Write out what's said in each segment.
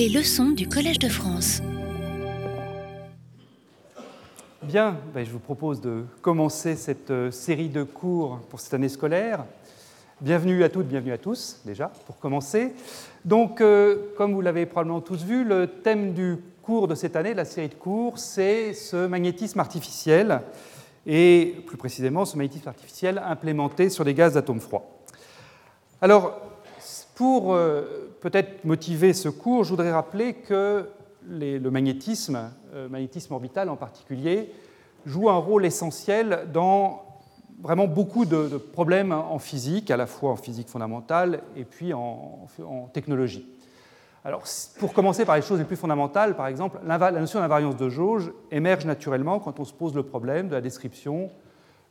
Les leçons du Collège de France. Bien, ben, je vous propose de commencer cette euh, série de cours pour cette année scolaire. Bienvenue à toutes, bienvenue à tous, déjà, pour commencer. Donc, euh, comme vous l'avez probablement tous vu, le thème du cours de cette année, la série de cours, c'est ce magnétisme artificiel, et plus précisément ce magnétisme artificiel implémenté sur des gaz d'atomes froids. Alors, pour euh, peut-être motiver ce cours, je voudrais rappeler que le magnétisme, euh, magnétisme orbital en particulier, joue un rôle essentiel dans vraiment beaucoup de, problèmes en physique, à la fois en physique fondamentale et puis en, technologie. Alors, pour commencer par les choses les plus fondamentales, par exemple, la notion d'invariance de jauge émerge naturellement quand on se pose le problème de la description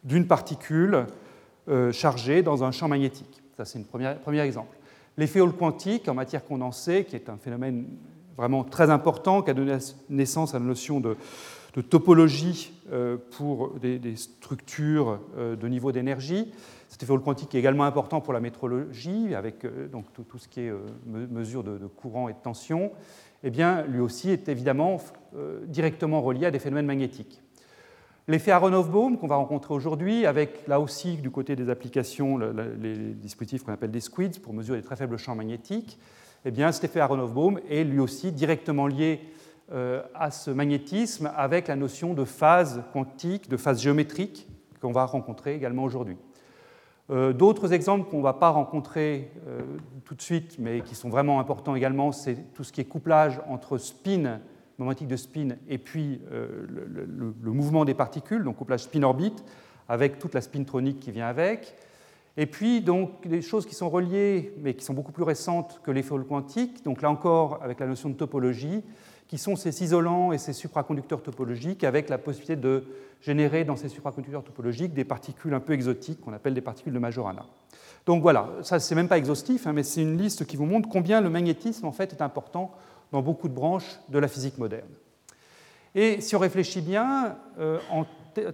d'une particule euh, chargée dans un champ magnétique. Ça, c'est un premier exemple. L'effet Hall quantique en matière condensée, qui est un phénomène vraiment très important, qui a donné naissance à la notion de, topologie euh, pour des, structures euh, de niveau d'énergie. Cet effet Hall quantique est également important pour la métrologie, avec euh, tout, ce qui est mesure de, courant et de tension. Eh lui aussi est évidemment directement relié à des phénomènes magnétiques. L'effet Aronoff-Bohm qu'on va rencontrer aujourd'hui, avec là aussi du côté des applications les dispositifs qu'on appelle des squids pour mesurer les très faibles champs magnétiques, eh bien cet effet Aronoff-Bohm est lui aussi directement lié euh, à ce magnétisme avec la notion de phase quantique, de phase géométrique qu'on va rencontrer également aujourd'hui. Euh, d'autres exemples qu'on ne va pas rencontrer euh, tout de suite, mais qui sont vraiment importants également, c'est tout ce qui est couplage entre spin de spin et puis euh, le, mouvement des particules, donc couplage spin-orbite, avec toute la spintronique qui vient avec. Et puis, donc, des choses qui sont reliées, mais qui sont beaucoup plus récentes que l'effet quantique, donc là encore avec la notion de topologie, qui sont ces isolants et ces supraconducteurs topologiques, avec la possibilité de générer dans ces supraconducteurs topologiques des particules un peu exotiques qu'on appelle des particules de Majorana. Donc voilà, ça c'est même pas exhaustif, hein, mais c'est une liste qui vous montre combien le magnétisme en fait est important dans beaucoup de branches de la physique moderne. Et si on réfléchit bien, euh,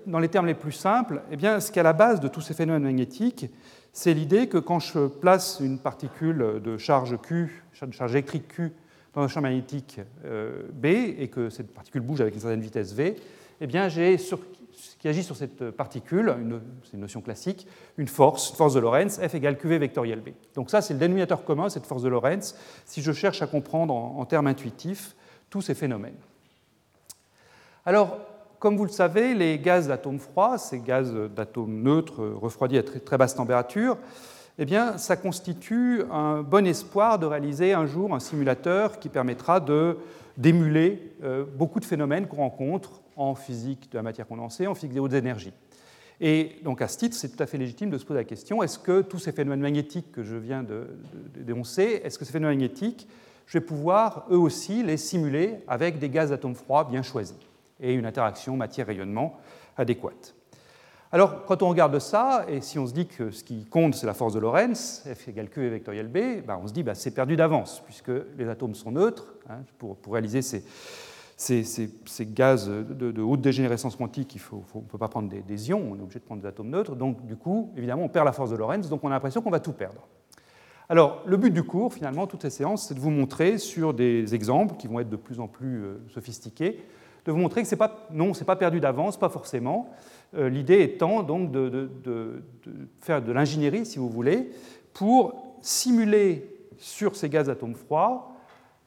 dans les termes les plus simples, eh ce qui est à la base de tous ces phénomènes magnétiques, c'est l'idée que quand je place une particule de charge Q, de charge électrique Q, dans un champ magnétique euh, B, et que cette particule bouge avec une certaine vitesse V, eh j'ai ce qui agit sur cette particule, c'est une notion classique, une force, une force de Lorentz, F égale QV vectoriel B. Donc ça, c'est le dénominateur commun, cette force de Lorentz, si je cherche à comprendre en, termes intuitifs tous ces phénomènes. Alors, comme vous le savez, les gaz d'atomes froids, ces gaz d'atomes neutres refroidis à très, basse température, eh bien, ça constitue un bon espoir de réaliser un jour un simulateur qui permettra d'émuler euh, beaucoup de phénomènes qu'on rencontre en physique de la matière condensée, en physique des hautes énergies. Et donc à ce titre, c'est tout à fait légitime de se poser la question, est-ce que tous ces phénomènes magnétiques que je viens de, dénoncer, est-ce que ces phénomènes magnétiques, je vais pouvoir eux aussi les simuler avec des gaz d'atomes froids bien choisis et une interaction matière-rayonnement adéquate? Alors, quand on regarde ça, et si on se dit que ce qui compte, c'est la force de Lorentz, F égale Q et vectoriel B, ben on se dit que ben, c'est perdu d'avance, puisque les atomes sont neutres. Hein, pour, réaliser ces, ces, gaz de, haute dégénérescence quantique, on ne peut pas prendre des, ions, on est obligé de prendre des atomes neutres. Donc, du coup, évidemment, on perd la force de Lorentz, donc on a l'impression qu'on va tout perdre. Alors, le but du cours, finalement, toutes ces séances, c'est de vous montrer sur des exemples qui vont être de plus en plus euh, sophistiqués, de vous montrer que c'est pas, non, ce n'est pas perdu d'avance, pas forcément. Euh, l'idée étant donc de, faire de l'ingénierie, si vous voulez, pour simuler sur ces gaz atomes froids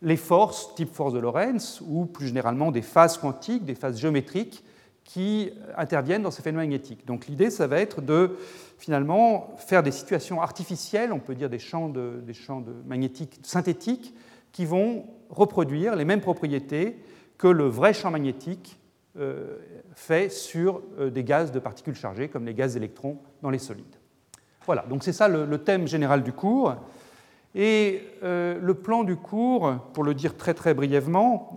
les forces type force de Lorentz ou plus généralement des phases quantiques, des phases géométriques qui interviennent dans ces phénomènes magnétiques. Donc l'idée, ça va être de finalement faire des situations artificielles, on peut dire des champs, de, des champs magnétiques synthétiques, qui vont reproduire les mêmes propriétés que le vrai champ magnétique euh, fait sur euh, des gaz de particules chargées, comme les gaz d'électrons dans les solides. Voilà, donc c'est ça le, thème général du cours. Et euh, le plan du cours, pour le dire très très brièvement,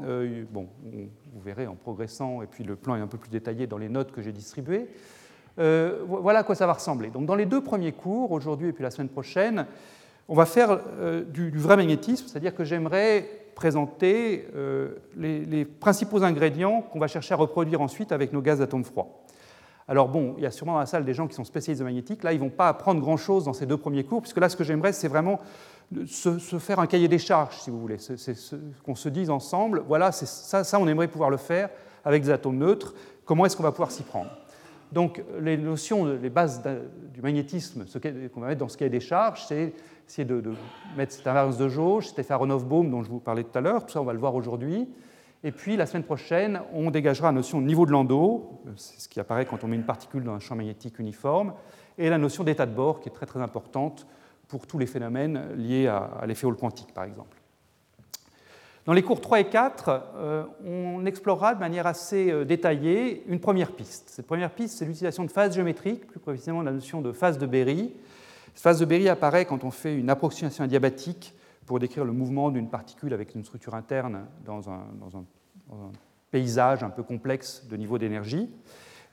bon, vous verrez en progressant, et puis le plan est un peu plus détaillé dans les notes que j'ai distribuées, voilà à quoi ça va ressembler. Donc dans les deux premiers cours, aujourd'hui et puis la semaine prochaine, on va faire du, vrai magnétisme, c'est-à-dire que j'aimerais présenter euh, les, principaux ingrédients qu'on va chercher à reproduire ensuite avec nos gaz d'atomes froids. Alors bon, il y a sûrement dans la salle des gens qui sont spécialistes de magnétique. Là, ils ne vont pas apprendre grand-chose dans ces deux premiers cours, puisque là, ce que j'aimerais, c'est vraiment se, faire un cahier des charges, si vous voulez. C'est ce qu'on se dise ensemble, voilà, ça, ça, on aimerait pouvoir le faire avec des atomes neutres. Comment est-ce qu'on va pouvoir s'y prendre? Donc, les notions, les bases du magnétisme qu'on va mettre dans ce cahier des charges, c'est essayer de, mettre cette invariance de jauge, effet Aronoff-Bohm dont je vous parlais tout à l'heure. Tout ça, on va le voir aujourd'hui. Et puis, la semaine prochaine, on dégagera la notion de niveau de Landau, c'est ce qui apparaît quand on met une particule dans un champ magnétique uniforme, et la notion d'état de bord, qui est très très importante pour tous les phénomènes liés à, l'effet Hall quantique, par exemple. Dans les cours 3 et 4, euh, on explorera de manière assez euh, détaillée une première piste. Cette première piste, c'est l'utilisation de phases géométriques, plus précisément la notion de phase de Berry. Cette phase de Berry apparaît quand on fait une approximation adiabatique pour décrire le mouvement d'une particule avec une structure interne dans un, dans un paysage un peu complexe de niveau d'énergie.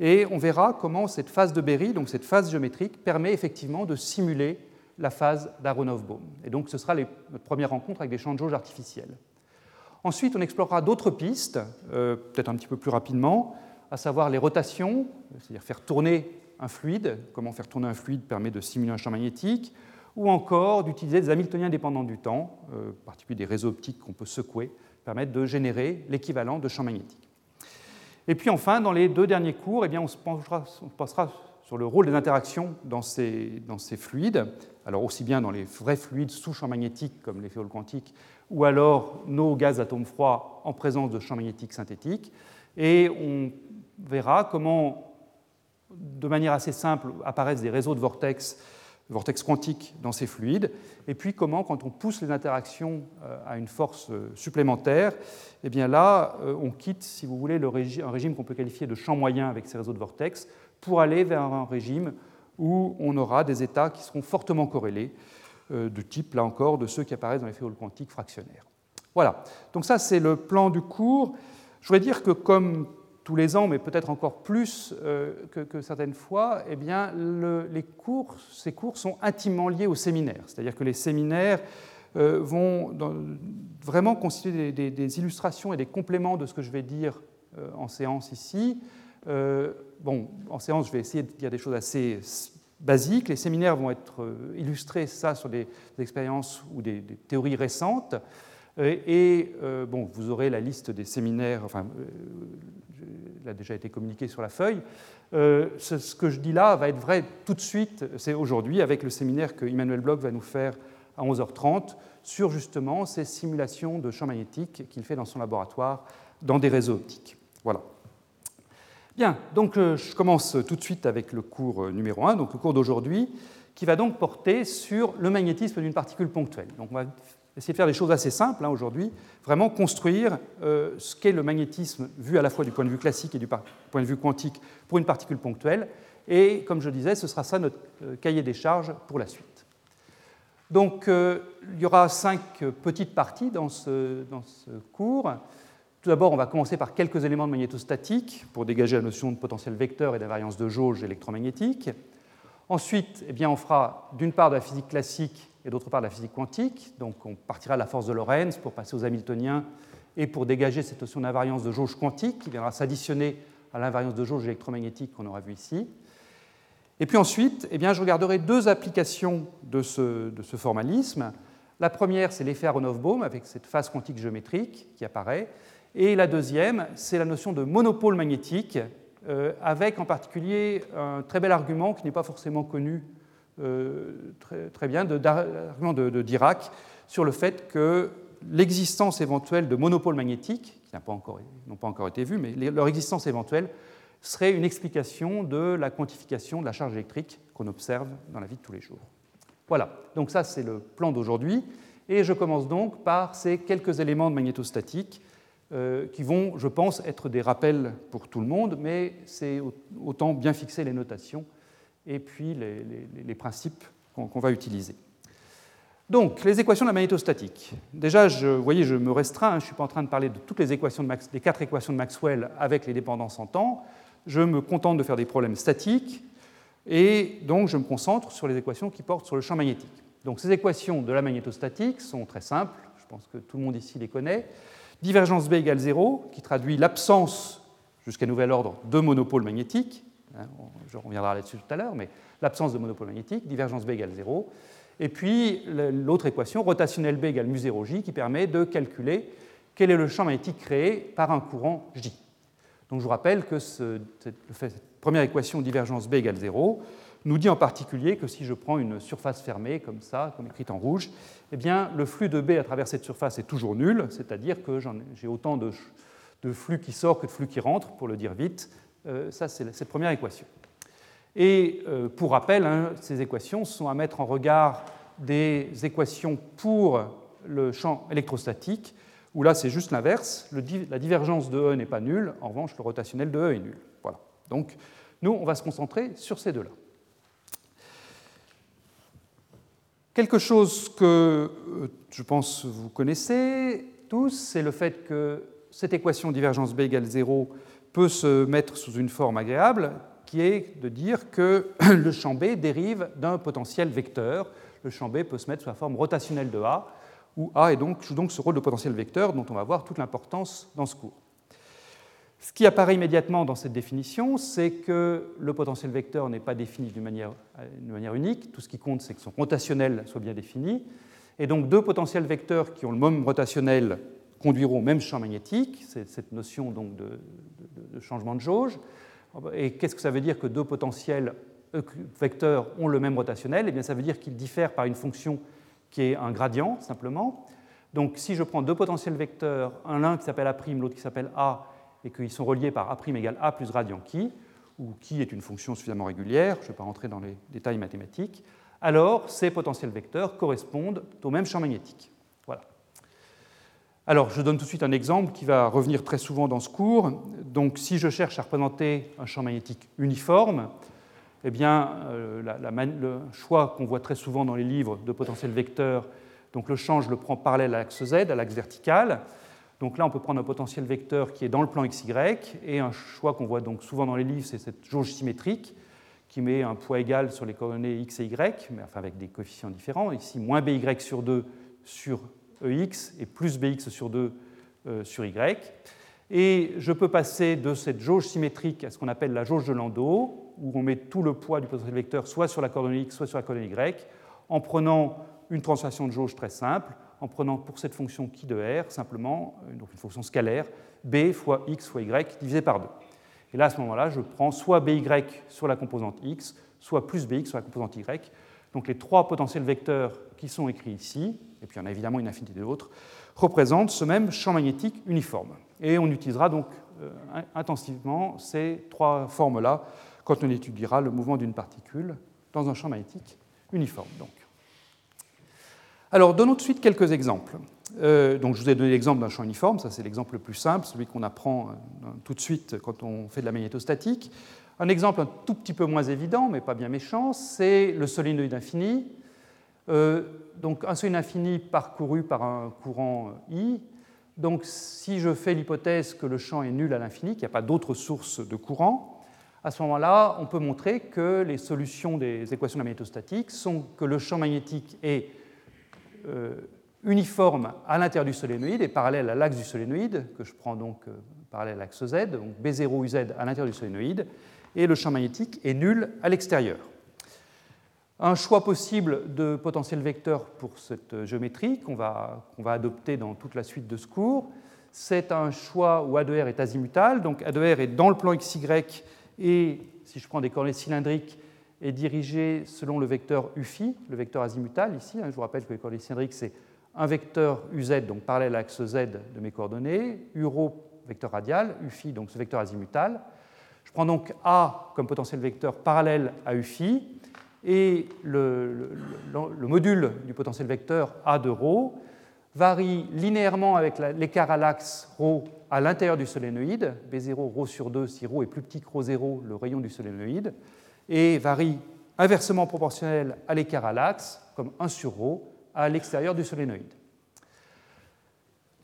Et on verra comment cette phase de Berry, donc cette phase géométrique, permet effectivement de simuler la phase d'Aronoff-Bohm. Et donc ce sera notre première rencontre avec des champs de jauge artificiels. Ensuite, on explorera d'autres pistes, euh, peut-être un petit peu plus rapidement, à savoir les rotations, c'est-à-dire faire tourner un fluide. Comment faire tourner un fluide permet de simuler un champ magnétique, ou encore d'utiliser des Hamiltoniens dépendants du temps, euh, en particulier des réseaux optiques qu'on peut secouer, permettent de générer l'équivalent de champs magnétiques. Et puis enfin, dans les deux derniers cours, eh bien, on, se on passera sur le rôle des interactions dans ces, dans ces, fluides, alors aussi bien dans les vrais fluides sous champ magnétique comme l'effet Hall quantique, ou alors nos gaz atomes froids en présence de champs magnétiques synthétiques. Et on verra comment, de manière assez simple, apparaissent des réseaux de vortex vortex quantique dans ces fluides, et puis comment, quand on pousse les interactions euh, à une force euh, supplémentaire, eh bien là, euh, on quitte, si vous voulez, le un régime qu'on peut qualifier de champ moyen avec ces réseaux de vortex, pour aller vers un régime où on aura des états qui seront fortement corrélés, de type, là encore, de ceux qui apparaissent dans l'effet Hall quantique fractionnaire. Voilà, donc ça c'est le plan du cours. Je voudrais dire que comme tous les ans, mais peut-être encore plus euh, que, certaines fois, eh bien, les cours, ces cours sont intimement liés aux séminaires. C'est-à-dire que les séminaires euh, vont vraiment constituer des, illustrations et des compléments de ce que je vais dire euh, en séance ici. Bon, en séance, je vais essayer de dire des choses assez basiques. Les séminaires vont être illustrés, ça, sur des, expériences ou des, théories récentes. Et, bon, vous aurez la liste des séminaires, enfin, a déjà été communiqué sur la feuille. Euh, ce, que je dis là va être vrai tout de suite, c'est aujourd'hui, avec le séminaire que Emmanuel Bloch va nous faire à 11h30 sur justement ces simulations de champs magnétiques qu'il fait dans son laboratoire dans des réseaux optiques. Voilà. Bien, donc euh, je commence tout de suite avec le cours euh, numéro 1, donc le cours d'aujourd'hui, qui va donc porter sur le magnétisme d'une particule ponctuelle. Donc on va essayer de faire des choses assez simples hein, aujourd'hui, vraiment construire euh, ce qu'est le magnétisme vu à la fois du point de vue classique et du point de vue quantique pour une particule ponctuelle. Et comme je disais, ce sera ça notre cahier des charges pour la suite. Donc il y aura cinq petites parties dans ce cours. Tout d'abord, on va commencer par quelques éléments de magnétostatique pour dégager la notion de potentiel vecteur et d'invariance de jauge électromagnétique. Ensuite, eh bien, on fera d'une part de la physique classique et d'autre part de la physique quantique. Donc on partira de la force de Lorentz pour passer aux Hamiltoniens et pour dégager cette notion d'invariance de jauge quantique qui viendra s'additionner à l'invariance de jauge électromagnétique qu'on aura vu ici. Et puis ensuite, eh bien, je regarderai deux applications de ce, formalisme. La première, c'est l'effet Aronoff-Bohm avec cette phase quantique géométrique qui apparaît. Et la deuxième, c'est la notion de monopôle magnétique, euh, avec en particulier un très bel argument qui n'est pas forcément connu euh, très, très, bien l'argument de, Dirac sur le fait que l'existence éventuelle de monopoles magnétiques, qui n'ont pas, encore, pas encore été vus, mais leur existence éventuelle serait une explication de la quantification de la charge électrique qu'on observe dans la vie de tous les jours. Voilà, donc ça c'est le plan d'aujourd'hui, et je commence donc par ces quelques éléments de magnétostatique qui vont, je pense, être des rappels pour tout le monde, mais c'est autant bien fixer les notations et puis les, principes qu'on va utiliser. Donc, les équations de la magnétostatique. Déjà, vous voyez, je me restreins, hein, je ne suis pas en train de parler de toutes les équations des quatre équations de Maxwell avec les dépendances en temps. Je me contente de faire des problèmes statiques, et donc je me concentre sur les équations qui portent sur le champ magnétique. Donc, ces équations de la magnétostatique sont très simples, je pense que tout le monde ici les connaît. Divergence B égale 0, qui traduit l'absence, jusqu'à nouvel ordre, de monopôle magnétique. Hein, je reviendrai là-dessus tout à l'heure, mais l'absence de monopôle magnétique, divergence B égale 0. Et puis l'autre équation, rotationnelle B égale mu0j, qui permet de calculer quel est le champ magnétique créé par un courant J. Donc je vous rappelle que cette, première équation divergence B égale 0 nous dit en particulier que si je prends une surface fermée, comme ça, comme écrite en rouge, eh bien, le flux de B à travers cette surface est toujours nul, c'est-à-dire que j'ai autant de, flux qui sort que de flux qui rentre, pour le dire vite. Euh, ça, c'est cette première équation. Et euh, pour rappel, hein, ces équations sont à mettre en regard des équations pour le champ électrostatique, où là, c'est juste l'inverse. La divergence de E n'est pas nulle, en revanche, le rotationnel de E est nul. Voilà. Donc, nous, on va se concentrer sur ces deux-là. Quelque chose que euh, je pense vous connaissez tous, c'est le fait que cette équation divergence B égale 0 peut se mettre sous une forme agréable, qui est de dire que le champ B dérive d'un potentiel vecteur. Le champ B peut se mettre sous la forme rotationnelle de A, où A joue donc ce rôle de potentiel vecteur dont on va voir toute l'importance dans ce cours. Ce qui apparaît immédiatement dans cette définition, c'est que le potentiel vecteur n'est pas défini d'une manière, unique. Tout ce qui compte, c'est que son rotationnel soit bien défini. Et donc deux potentiels vecteurs qui ont le même rotationnel conduiront au même champ magnétique. C'est cette notion donc de, changement de jauge. Et qu'est-ce que ça veut dire que deux potentiels vecteurs ont le même rotationnel? Eh bien, ça veut dire qu'ils diffèrent par une fonction qui est un gradient, simplement. Donc, si je prends deux potentiels vecteurs, un l'un qui s'appelle A', l'autre qui s'appelle A, et qu'ils sont reliés par A' égale A plus gradient qui, où qui est une fonction suffisamment régulière, je ne vais pas rentrer dans les détails mathématiques, alors ces potentiels vecteurs correspondent au même champ magnétique. Voilà. Alors, je donne tout de suite un exemple qui va revenir très souvent dans ce cours. Donc, si je cherche à représenter un champ magnétique uniforme, eh bien, euh, le choix qu'on voit très souvent dans les livres de potentiel vecteur, donc le champ, je le prends parallèle à l'axe Z, à l'axe vertical. Donc là, on peut prendre un potentiel vecteur qui est dans le plan XY, et un choix qu'on voit donc souvent dans les livres, c'est cette jauge symétrique qui met un poids égal sur les coordonnées x et y, mais enfin avec des coefficients différents. Ici, moins by sur 2 sur ex et plus bx sur 2 euh, sur y. Et je peux passer de cette jauge symétrique à ce qu'on appelle la jauge de Landau, où on met tout le poids du potentiel vecteur soit sur la coordonnée x, soit sur la coordonnée y, en prenant une translation de jauge très simple, en prenant pour cette fonction qui de R simplement euh, donc une fonction scalaire b fois x fois y divisé par 2. Et là, à ce moment-là, je prends soit by sur la composante x, soit plus bx sur la composante y. Donc les trois potentiels vecteurs qui sont écrits ici, et puis il y en a évidemment une infinité d'autres, représentent ce même champ magnétique uniforme. Et on utilisera donc euh, intensivement ces trois formes-là quand on étudiera le mouvement d'une particule dans un champ magnétique uniforme. Donc. Alors, donnons tout de suite quelques exemples. Euh, donc, je vous ai donné l'exemple d'un champ uniforme, ça c'est l'exemple le plus simple, celui qu'on apprend euh, tout de suite quand on fait de la magnétostatique. Un exemple un tout petit peu moins évident, mais pas bien méchant, c'est le solénoïde infini. Euh, donc, un solénoïde infini parcouru par un courant I. Donc, si je fais l'hypothèse que le champ est nul à l'infini, qu'il n'y a pas d'autre source de courant, à ce moment-là, on peut montrer que les solutions des équations de la magnétostatique sont que le champ magnétique est uniforme à l'intérieur du solénoïde et parallèle à l'axe du solénoïde, que je prends donc euh, parallèle à l'axe Z, donc B0UZ à l'intérieur du solénoïde, et le champ magnétique est nul à l'extérieur. Un choix possible de potentiel vecteur pour cette géométrie qu'on va, va, adopter dans toute la suite de ce cours, c'est un choix où A de R est azimutal, donc A de R est dans le plan XY et, si je prends des coordonnées cylindriques, est dirigé selon le vecteur UFI, le vecteur azimutal ici. Hein, je vous rappelle que les coordonnées cylindriques, c'est un vecteur UZ, donc parallèle à l'axe Z de mes coordonnées, URO, vecteur radial, UFI, donc ce vecteur azimutal. Je prends donc A comme potentiel vecteur parallèle à UFI, et le, module du potentiel vecteur A de ρ varie linéairement avec l'écart à l'axe ρ à l'intérieur du solénoïde, B0 ρ sur 2 si ρ est plus petit que ρ0, le rayon du solénoïde, et varie inversement proportionnel à l'écart à l'axe, comme 1 sur ρ, à l'extérieur du solénoïde.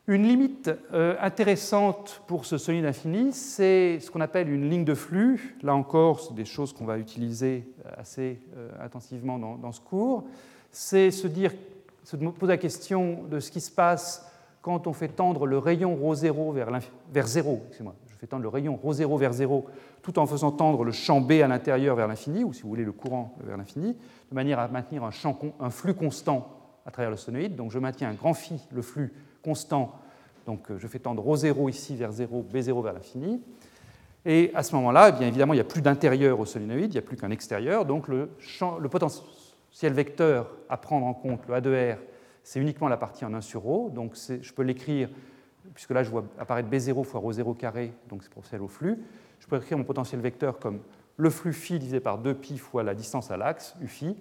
Une limite euh, intéressante pour ce solénoïde infini, c'est ce qu'on appelle une ligne de flux. Là encore, c'est des choses qu'on va utiliser euh, assez euh, intensivement dans, ce cours. C'est se dire, se poser la question de ce qui se passe quand on fait tendre le rayon ρ0 vers, vers 0, excusez-moi, je fais tendre le rayon ρ0 vers 0 tout en faisant tendre le champ B à l'intérieur vers l'infini, ou si vous voulez le courant vers l'infini, de manière à maintenir un, champ, un flux constant à travers le sonoïde. Donc je maintiens un grand phi, le flux constant. Donc euh, je fais tendre ρ0 ici vers 0, B0 vers l'infini. Et à ce moment-là, eh bien évidemment, il n'y a plus d'intérieur au solénoïde, il n'y a plus qu'un extérieur. Donc le, champ, le potentiel vecteur à prendre en compte, le A de R, c'est uniquement la partie en 1 sur ρ. Donc je peux l'écrire, puisque là je vois apparaître B0 fois ρ0 carré, donc c'est proportionnel au flux. Je peux écrire mon potentiel vecteur comme le flux phi divisé par 2pi fois la distance à l'axe, u phi.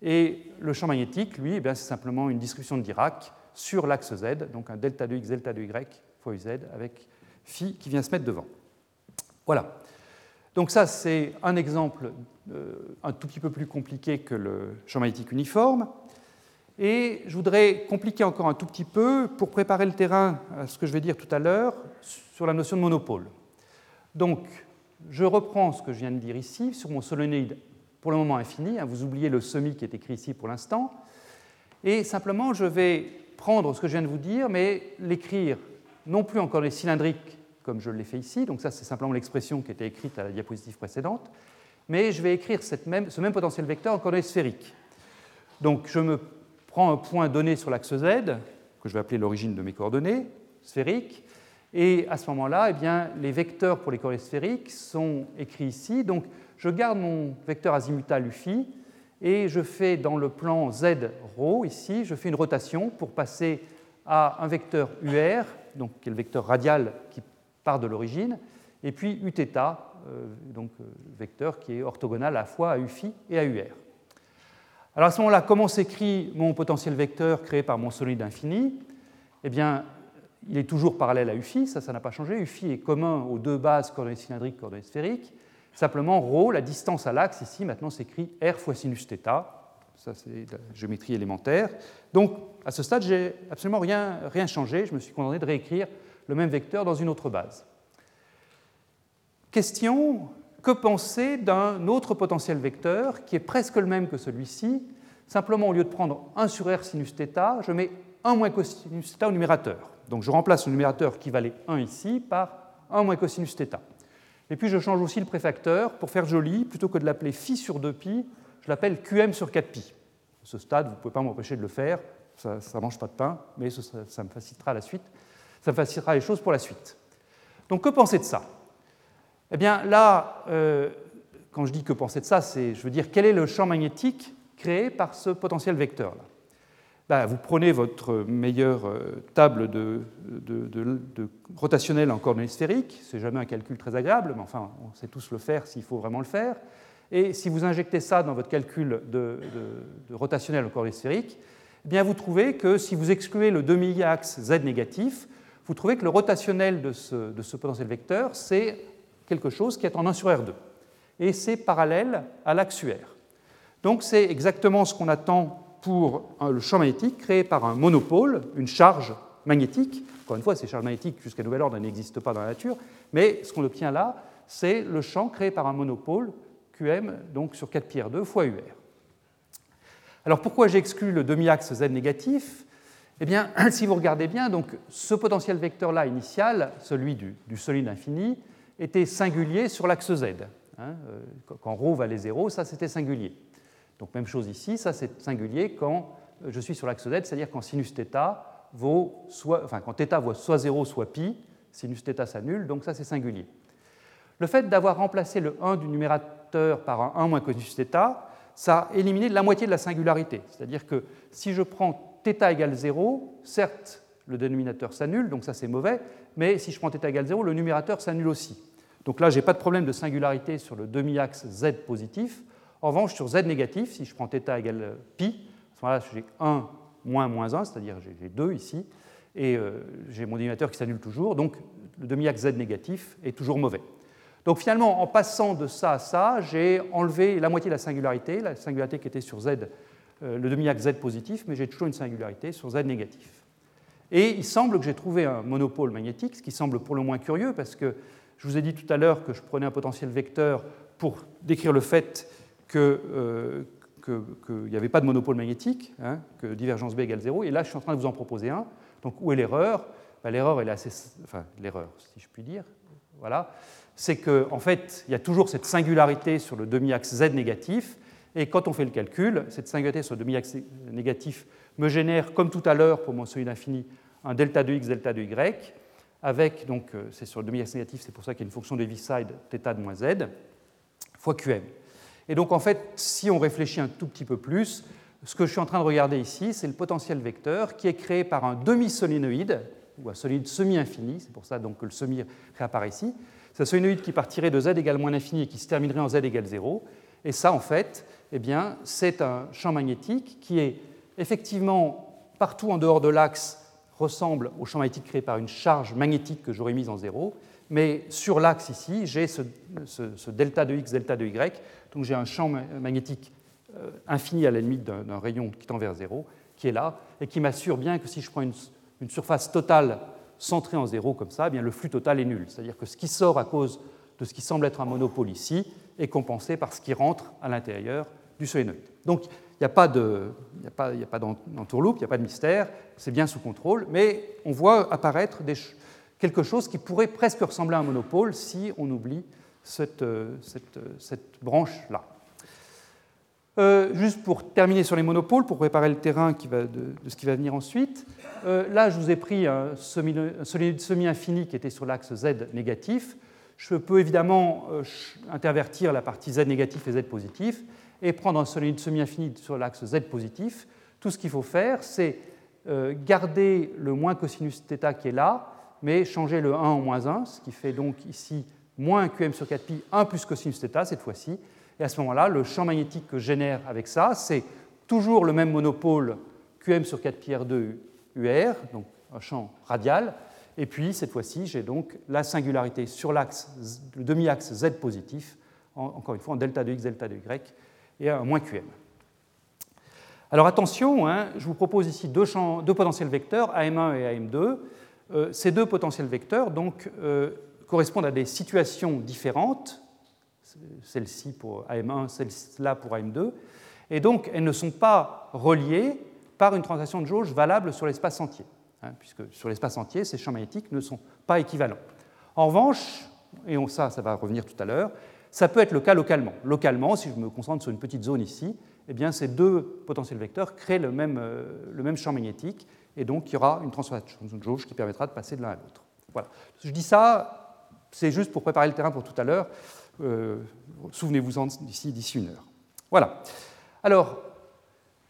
Et le champ magnétique, lui, eh c'est simplement une distribution de Dirac sur l'axe z, donc un delta de x, delta de y fois uz, avec phi qui vient se mettre devant. Voilà. Donc ça, c'est un exemple euh, un tout petit peu plus compliqué que le champ magnétique uniforme. Et je voudrais compliquer encore un tout petit peu pour préparer le terrain à ce que je vais dire tout à l'heure sur la notion de monopôle. Donc, je reprends ce que je viens de dire ici sur mon solénoïde pour le moment infini. Hein, vous oubliez le semi qui est écrit ici pour l'instant. Et simplement, je vais prendre ce que je viens de vous dire, mais l'écrire non plus en coordonnées cylindriques comme je l'ai fait ici, donc ça c'est simplement l'expression qui était écrite à la diapositive précédente, mais je vais écrire ce même potentiel vecteur en coordonnées sphériques. Donc je me prends un point donné sur l'axe z, que je vais appeler l'origine de mes coordonnées sphériques, et à ce moment-là, eh bien, les vecteurs pour les coordonnées sphériques sont écrits ici. Donc je garde mon vecteur azimutal UFI et je fais dans le plan z ρ, ici, je fais une rotation pour passer à un vecteur UR, donc qui est le vecteur radial qui de l'origine, et puis Uθ, euh, donc euh, vecteur qui est orthogonal à la fois à UφI et à UR. Alors à ce moment-là, comment s'écrit mon potentiel vecteur créé par mon solide infini Eh bien, il est toujours parallèle à UφI, ça, ça n'a pas changé. UφI est commun aux deux bases coordonnées cylindriques, coordonnées sphériques. Simplement, ρ, la distance à l'axe, ici, maintenant s'écrit R fois sinus θ. Ça, c'est la géométrie élémentaire. Donc, à ce stade, j'ai absolument rien, rien changé. Je me suis contenté de réécrire le même vecteur dans une autre base. Question, que penser d'un autre potentiel vecteur qui est presque le même que celui-ci Simplement, au lieu de prendre 1 sur r sinus θ, je mets 1 moins cosinus θ au numérateur. Donc je remplace le numérateur qui valait 1 ici par 1 moins cosinus θ. Et puis je change aussi le préfacteur pour faire joli, plutôt que de l'appeler phi sur 2pi, je l'appelle qm sur 4pi. À ce stade, vous ne pouvez pas m'empêcher de le faire, ça ne mange pas de pain, mais ça me facilitera la suite ça facilitera les choses pour la suite. Donc que penser de ça Eh bien là, euh, quand je dis que penser de ça, c'est, je veux dire, quel est le champ magnétique créé par ce potentiel vecteur là ben, vous prenez votre meilleure euh, table de, rotationnelle en coordonnées sphériques, c'est jamais un calcul très agréable, mais enfin, on sait tous le faire s'il faut vraiment le faire. Et si vous injectez ça dans votre calcul de, rotationnel en coordonnées sphériques, eh bien vous trouvez que si vous excluez le demi-axe z négatif, vous trouvez que le rotationnel de ce, potentiel vecteur, c'est quelque chose qui est en 1 sur R2. Et c'est parallèle à l'axe UR. Donc c'est exactement ce qu'on attend pour le champ magnétique créé par un monopôle, une charge magnétique. Encore une fois, ces charges magnétiques, jusqu'à nouvel ordre, n'existent pas dans la nature, mais ce qu'on obtient là, c'est le champ créé par un monopôle, QM, donc sur 4 pi R2 fois UR. Alors pourquoi j'exclus le demi-axe Z négatif? Eh bien, si vous regardez bien, donc, ce potentiel vecteur-là initial, celui du, solide infini, était singulier sur l'axe z. Hein, euh, quand ρ valait 0, ça c'était singulier. Donc même chose ici, ça c'est singulier quand euh, je suis sur l'axe z, c'est-à-dire quand sinus θ vaut soit, enfin quand θ vaut soit 0 soit pi, sinus θ s'annule, donc ça c'est singulier. Le fait d'avoir remplacé le 1 du numérateur par un 1 moins cosinus θ, ça a éliminé la moitié de la singularité. C'est-à-dire que si je prends θ égale 0, certes, le dénominateur s'annule, donc ça c'est mauvais, mais si je prends θ égale 0, le numérateur s'annule aussi. Donc là, je n'ai pas de problème de singularité sur le demi-axe z positif. En revanche, sur z négatif, si je prends θ égale pi, à ce moment-là, j'ai 1 moins moins 1, c'est-à-dire j'ai 2 ici, et euh, j'ai mon dénominateur qui s'annule toujours, donc le demi-axe z négatif est toujours mauvais. Donc finalement, en passant de ça à ça, j'ai enlevé la moitié de la singularité, la singularité qui était sur z euh, le demi-axe Z positif, mais j'ai toujours une singularité sur Z négatif. Et il semble que j'ai trouvé un monopôle magnétique, ce qui semble pour le moins curieux, parce que je vous ai dit tout à l'heure que je prenais un potentiel vecteur pour décrire le fait qu'il euh, n'y avait pas de monopôle magnétique, hein, que divergence B égale 0, et là je suis en train de vous en proposer un. Donc où est l'erreur? Ben, L'erreur, est assez. Enfin, l'erreur, si je puis dire. voilà, c'est qu'en en fait, il y a toujours cette singularité sur le demi-axe z négatif, et quand on fait le calcul, cette singularité sur le demi-axe négatif me génère, comme tout à l'heure pour mon solide infini, un delta de x, delta de y, avec, donc euh, c'est sur le demi-axe négatif, c'est pour ça qu'il y a une fonction de Heaviside θ de moins z, fois qm. Et donc en fait, si on réfléchit un tout petit peu plus, ce que je suis en train de regarder ici, c'est le potentiel vecteur qui est créé par un demi-solénoïde, ou un solide semi-infini, c'est pour ça donc que le semi réapparaît ici. C'est un solénoïde qui partirait de z égale moins l'infini et qui se terminerait en z égale 0. Et ça, en fait, eh bien, c'est un champ magnétique qui est effectivement partout en dehors de l'axe ressemble au champ magnétique créé par une charge magnétique que j'aurais mise en zéro, mais sur l'axe ici, j'ai ce, delta de x, delta de y, donc j'ai un champ magnétique euh, infini à la limite d'un rayon qui tend vers zéro, qui est là, et qui m'assure bien que si je prends une, surface totale centrée en zéro comme ça, eh bien le flux total est nul. C'est-à-dire que ce qui sort à cause de ce qui semble être un monopôle ici est compensé par ce qui rentre à l'intérieur du solénoïde. Donc n'y a pas d'entourloupe, il n'y a pas de mystère, c'est bien sous contrôle, mais on voit apparaître quelque chose qui pourrait presque ressembler à un monopôle si on oublie cette, branche-là. Euh, juste pour terminer sur les monopoles, pour préparer le terrain de, ce qui va venir ensuite, euh, là je vous ai pris un semi-infini qui était sur l'axe z négatif. Je peux évidemment euh, intervertir la partie z négatif et z positif et prendre un solide semi-infini sur l'axe z positif, tout ce qu'il faut faire, c'est euh, garder le moins cosinus θ qui est là, mais changer le 1 en moins 1, ce qui fait donc ici moins qm sur 4pi, 1 plus cosinus θ cette fois-ci. Et à ce moment-là, le champ magnétique que je génère avec ça, c'est toujours le même monopôle qm sur 4pi r2 UR, donc un champ radial. Et puis, cette fois-ci, j'ai donc la singularité sur l'axe, le demi-axe z positif, encore une fois en delta de x, delta de y, et un moins QM. Alors attention, hein, je vous propose ici deux, champs, deux, potentiels vecteurs, AM1 et AM2. Euh, ces deux potentiels vecteurs donc, euh, correspondent à des situations différentes, celle-ci pour AM1, celle-là pour AM2, et donc elles ne sont pas reliées par une transaction de jauge valable sur l'espace entier, hein, puisque sur l'espace entier, ces champs magnétiques ne sont pas équivalents. En revanche, et on, ça, ça va revenir tout à l'heure, ça peut être le cas localement. Localement, si je me concentre sur une petite zone ici, eh bien, ces deux potentiels vecteurs créent le même, euh, champ magnétique, et donc il y aura une transformation de jauge qui permettra de passer de l'un à l'autre. Voilà. Je dis ça, c'est juste pour préparer le terrain pour tout à l'heure. Euh, souvenez-vous-en d'ici, une heure. Voilà. Alors,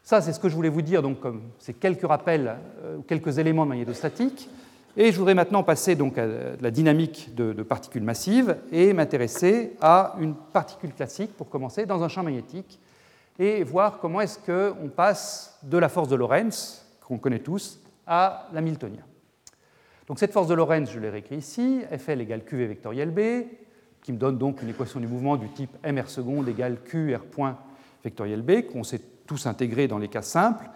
ça, c'est ce que je voulais vous dire, donc, c'est quelques rappels, euh, quelques éléments de magnétostatique. Et je voudrais maintenant passer donc à la dynamique de, particules massives et m'intéresser à une particule classique pour commencer dans un champ magnétique et voir comment est-ce qu'on passe de la force de Lorentz, qu'on connaît tous, à l'hamiltonien. Donc cette force de Lorentz, je l'ai réécrit ici, Fl égale QV vectoriel B, qui me donne donc une équation du mouvement du type mr seconde égale QR point vectoriel B, qu'on sait tous intégrer dans les cas simples.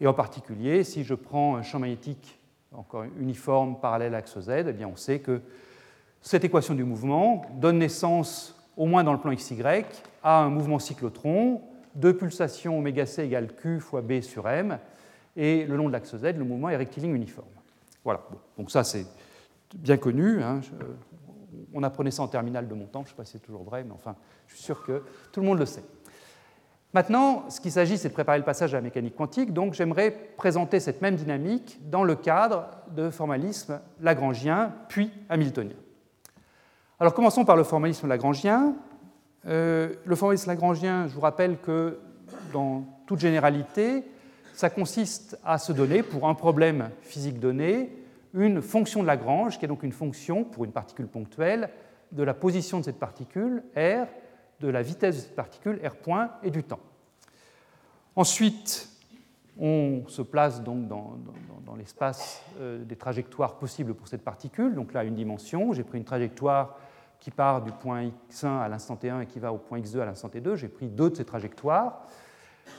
Et en particulier, si je prends un champ magnétique encore uniforme, parallèle à l'axe Z, eh bien on sait que cette équation du mouvement donne naissance, au moins dans le plan XY, à un mouvement cyclotron de pulsation ωc égale Q fois B sur M, et le long de l'axe Z, le mouvement est rectiligne uniforme. Voilà, donc ça c'est bien connu. Hein. on apprenait ça en terminale de mon temps, je ne sais pas si c'est toujours vrai, mais enfin, je suis sûr que tout le monde le sait. Maintenant, ce qu'il s'agit, c'est de préparer le passage à la mécanique quantique, donc j'aimerais présenter cette même dynamique dans le cadre de formalisme lagrangien puis hamiltonien. Alors commençons par le formalisme lagrangien. Euh, le formalisme lagrangien, je vous rappelle que dans toute généralité, ça consiste à se donner, pour un problème physique donné, une fonction de Lagrange, qui est donc une fonction, pour une particule ponctuelle, de la position de cette particule, R, de la vitesse de cette particule, R point, et du temps. Ensuite, on se place donc dans, l'espace euh, des trajectoires possibles pour cette particule. Donc là, une dimension. J'ai pris une trajectoire qui part du point x1 à l'instant t1 et qui va au point x2 à l'instant t2. J'ai pris deux de ces trajectoires.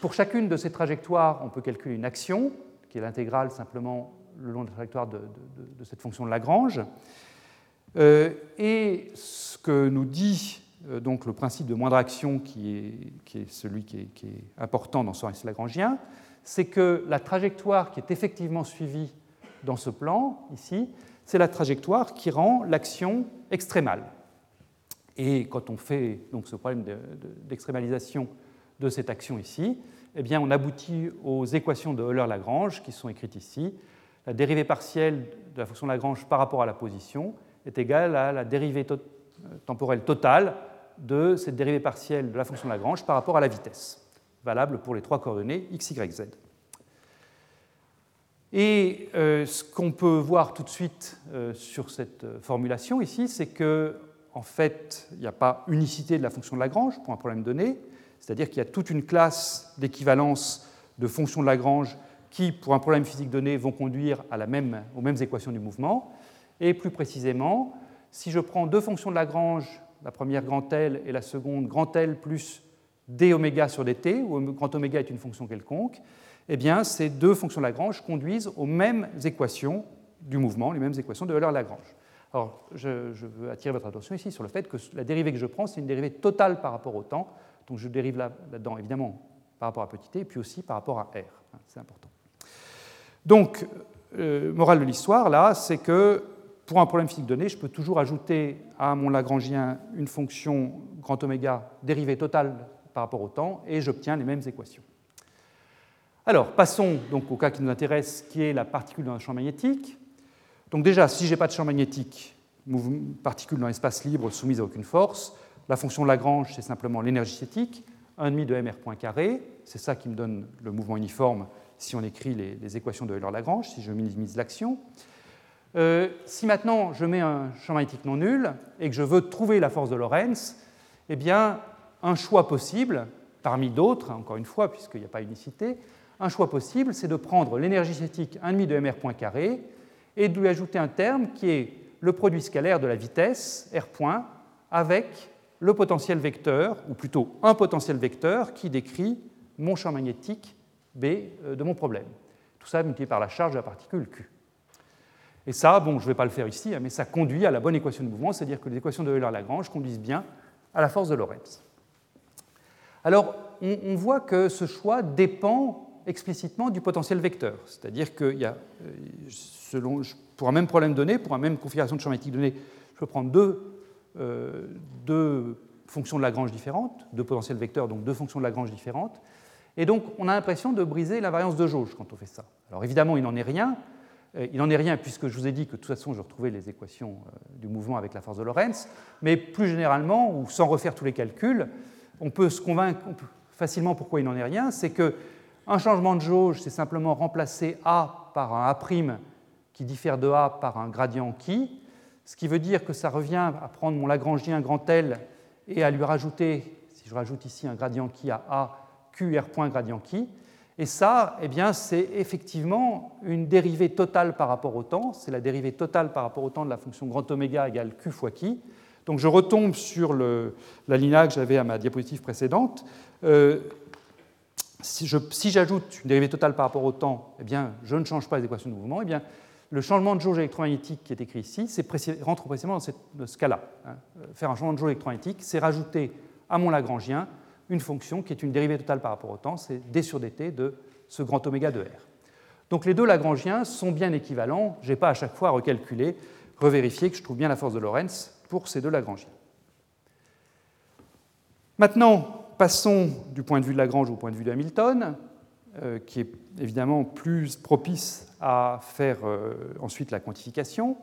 Pour chacune de ces trajectoires, on peut calculer une action, qui est l'intégrale simplement le long de la trajectoire de, cette fonction de Lagrange. Euh, et ce que nous dit donc le principe de moindre action qui est, celui qui est, important dans ce lagrangien, c'est que la trajectoire qui est effectivement suivie dans ce plan, ici, c'est la trajectoire qui rend l'action extrémale. Et quand on fait donc, ce problème d'extrémalisation de, cette action ici, eh bien, on aboutit aux équations de Euler-Lagrange qui sont écrites ici. La dérivée partielle de la fonction Lagrange par rapport à la position est égale à la dérivée temporelle totale de cette dérivée partielle de la fonction de Lagrange par rapport à la vitesse, valable pour les trois coordonnées x, y, z. Et euh, ce qu'on peut voir tout de suite euh, sur cette euh, formulation ici, c'est que en fait, il n'y a pas unicité de la fonction de Lagrange pour un problème donné, c'est-à-dire qu'il y a toute une classe d'équivalence de fonctions de Lagrange qui, pour un problème physique donné, vont conduire aux mêmes équations du mouvement. Et plus précisément, si je prends deux fonctions de Lagrange, la première grand L et la seconde grand L plus d oméga sur dt, où grand oméga est une fonction quelconque, eh bien, ces deux fonctions Lagrange conduisent aux mêmes équations du mouvement, les mêmes équations de Euler-Lagrange. Alors, je, veux attirer votre attention ici sur le fait que la dérivée que je prends, c'est une dérivée totale par rapport au temps. Donc, je dérive là-dedans, évidemment, par rapport à petit t, et puis aussi par rapport à r. Hein, c'est important. Donc, euh, morale de l'histoire, là, c'est que pour un problème physique donné, je peux toujours ajouter à mon Lagrangien une fonction grand oméga dérivée totale par rapport au temps, et j'obtiens les mêmes équations. Alors, passons donc au cas qui nous intéresse, qui est la particule dans un champ magnétique. Donc déjà, si je n'ai pas de champ magnétique, particule dans l'espace libre soumise à aucune force, la fonction Lagrange, c'est simplement l'énergie cinétique, 1,5 de mr point carré, c'est ça qui me donne le mouvement uniforme si on écrit les, équations de Euler-Lagrange, si je minimise l'action. Euh, si maintenant je mets un champ magnétique non nul et que je veux trouver la force de Lorentz, eh bien, un choix possible, parmi d'autres, encore une fois, puisqu'il n'y a pas unicité, un choix possible, c'est de prendre l'énergie cinétique 1,5 de mr point carré et de lui ajouter un terme qui est le produit scalaire de la vitesse, R avec le potentiel vecteur, ou plutôt un potentiel vecteur qui décrit mon champ magnétique B euh, de mon problème. Tout ça multiplié par la charge de la particule Q. Et ça, bon, je ne vais pas le faire ici, hein, mais ça conduit à la bonne équation de mouvement, c'est-à-dire que les équations de Euler-Lagrange conduisent bien à la force de Lorentz. Alors, on voit que ce choix dépend explicitement du potentiel vecteur. C'est-à-dire que y a, euh, pour un même problème donné, pour une même configuration de champ magnétique donné, je peux prendre deux, euh, deux fonctions de Lagrange différentes, deux potentiels vecteurs, donc deux fonctions de Lagrange différentes. Et donc, on a l'impression de briser l'invariance de jauge quand on fait ça. Alors évidemment, il n'en est rien. Euh, il n'en est rien puisque je vous ai dit que de toute façon, je retrouvais les équations du mouvement avec la force de Lorentz. Mais plus généralement, ou sans refaire tous les calculs, on peut se convaincre facilement pourquoi il n'en est rien. C'est que un changement de jauge, c'est simplement remplacer A par un A' qui diffère de A par un gradient qui, ce qui veut dire que ça revient à prendre mon Lagrangien grand L et à lui rajouter, si je rajoute ici un gradient qui à A, Q, R point gradient qui. Et ça, eh bien, c'est effectivement une dérivée totale par rapport au temps. C'est la dérivée totale par rapport au temps de la fonction grand oméga égale Q fois qui. Donc je retombe sur la ligne que j'avais à ma diapositive précédente. Euh, si j'ajoute une dérivée totale par rapport au temps, eh bien, je ne change pas les équations de mouvement, eh bien, le changement de jauge électromagnétique qui est écrit ici rentre précisément dans ce cas-là. Hein. Faire un changement de jauge électromagnétique, c'est rajouter à mon Lagrangien une fonction qui est une dérivée totale par rapport au temps, c'est d sur dt de ce grand oméga de R. Donc les deux Lagrangiens sont bien équivalents, je n'ai pas à chaque fois à recalculer, revérifier que je trouve bien la force de Lorentz pour ces deux Lagrangiens. Maintenant, passons du point de vue de Lagrange au point de vue de Hamilton, euh, qui est évidemment plus propice à faire euh, ensuite la quantification.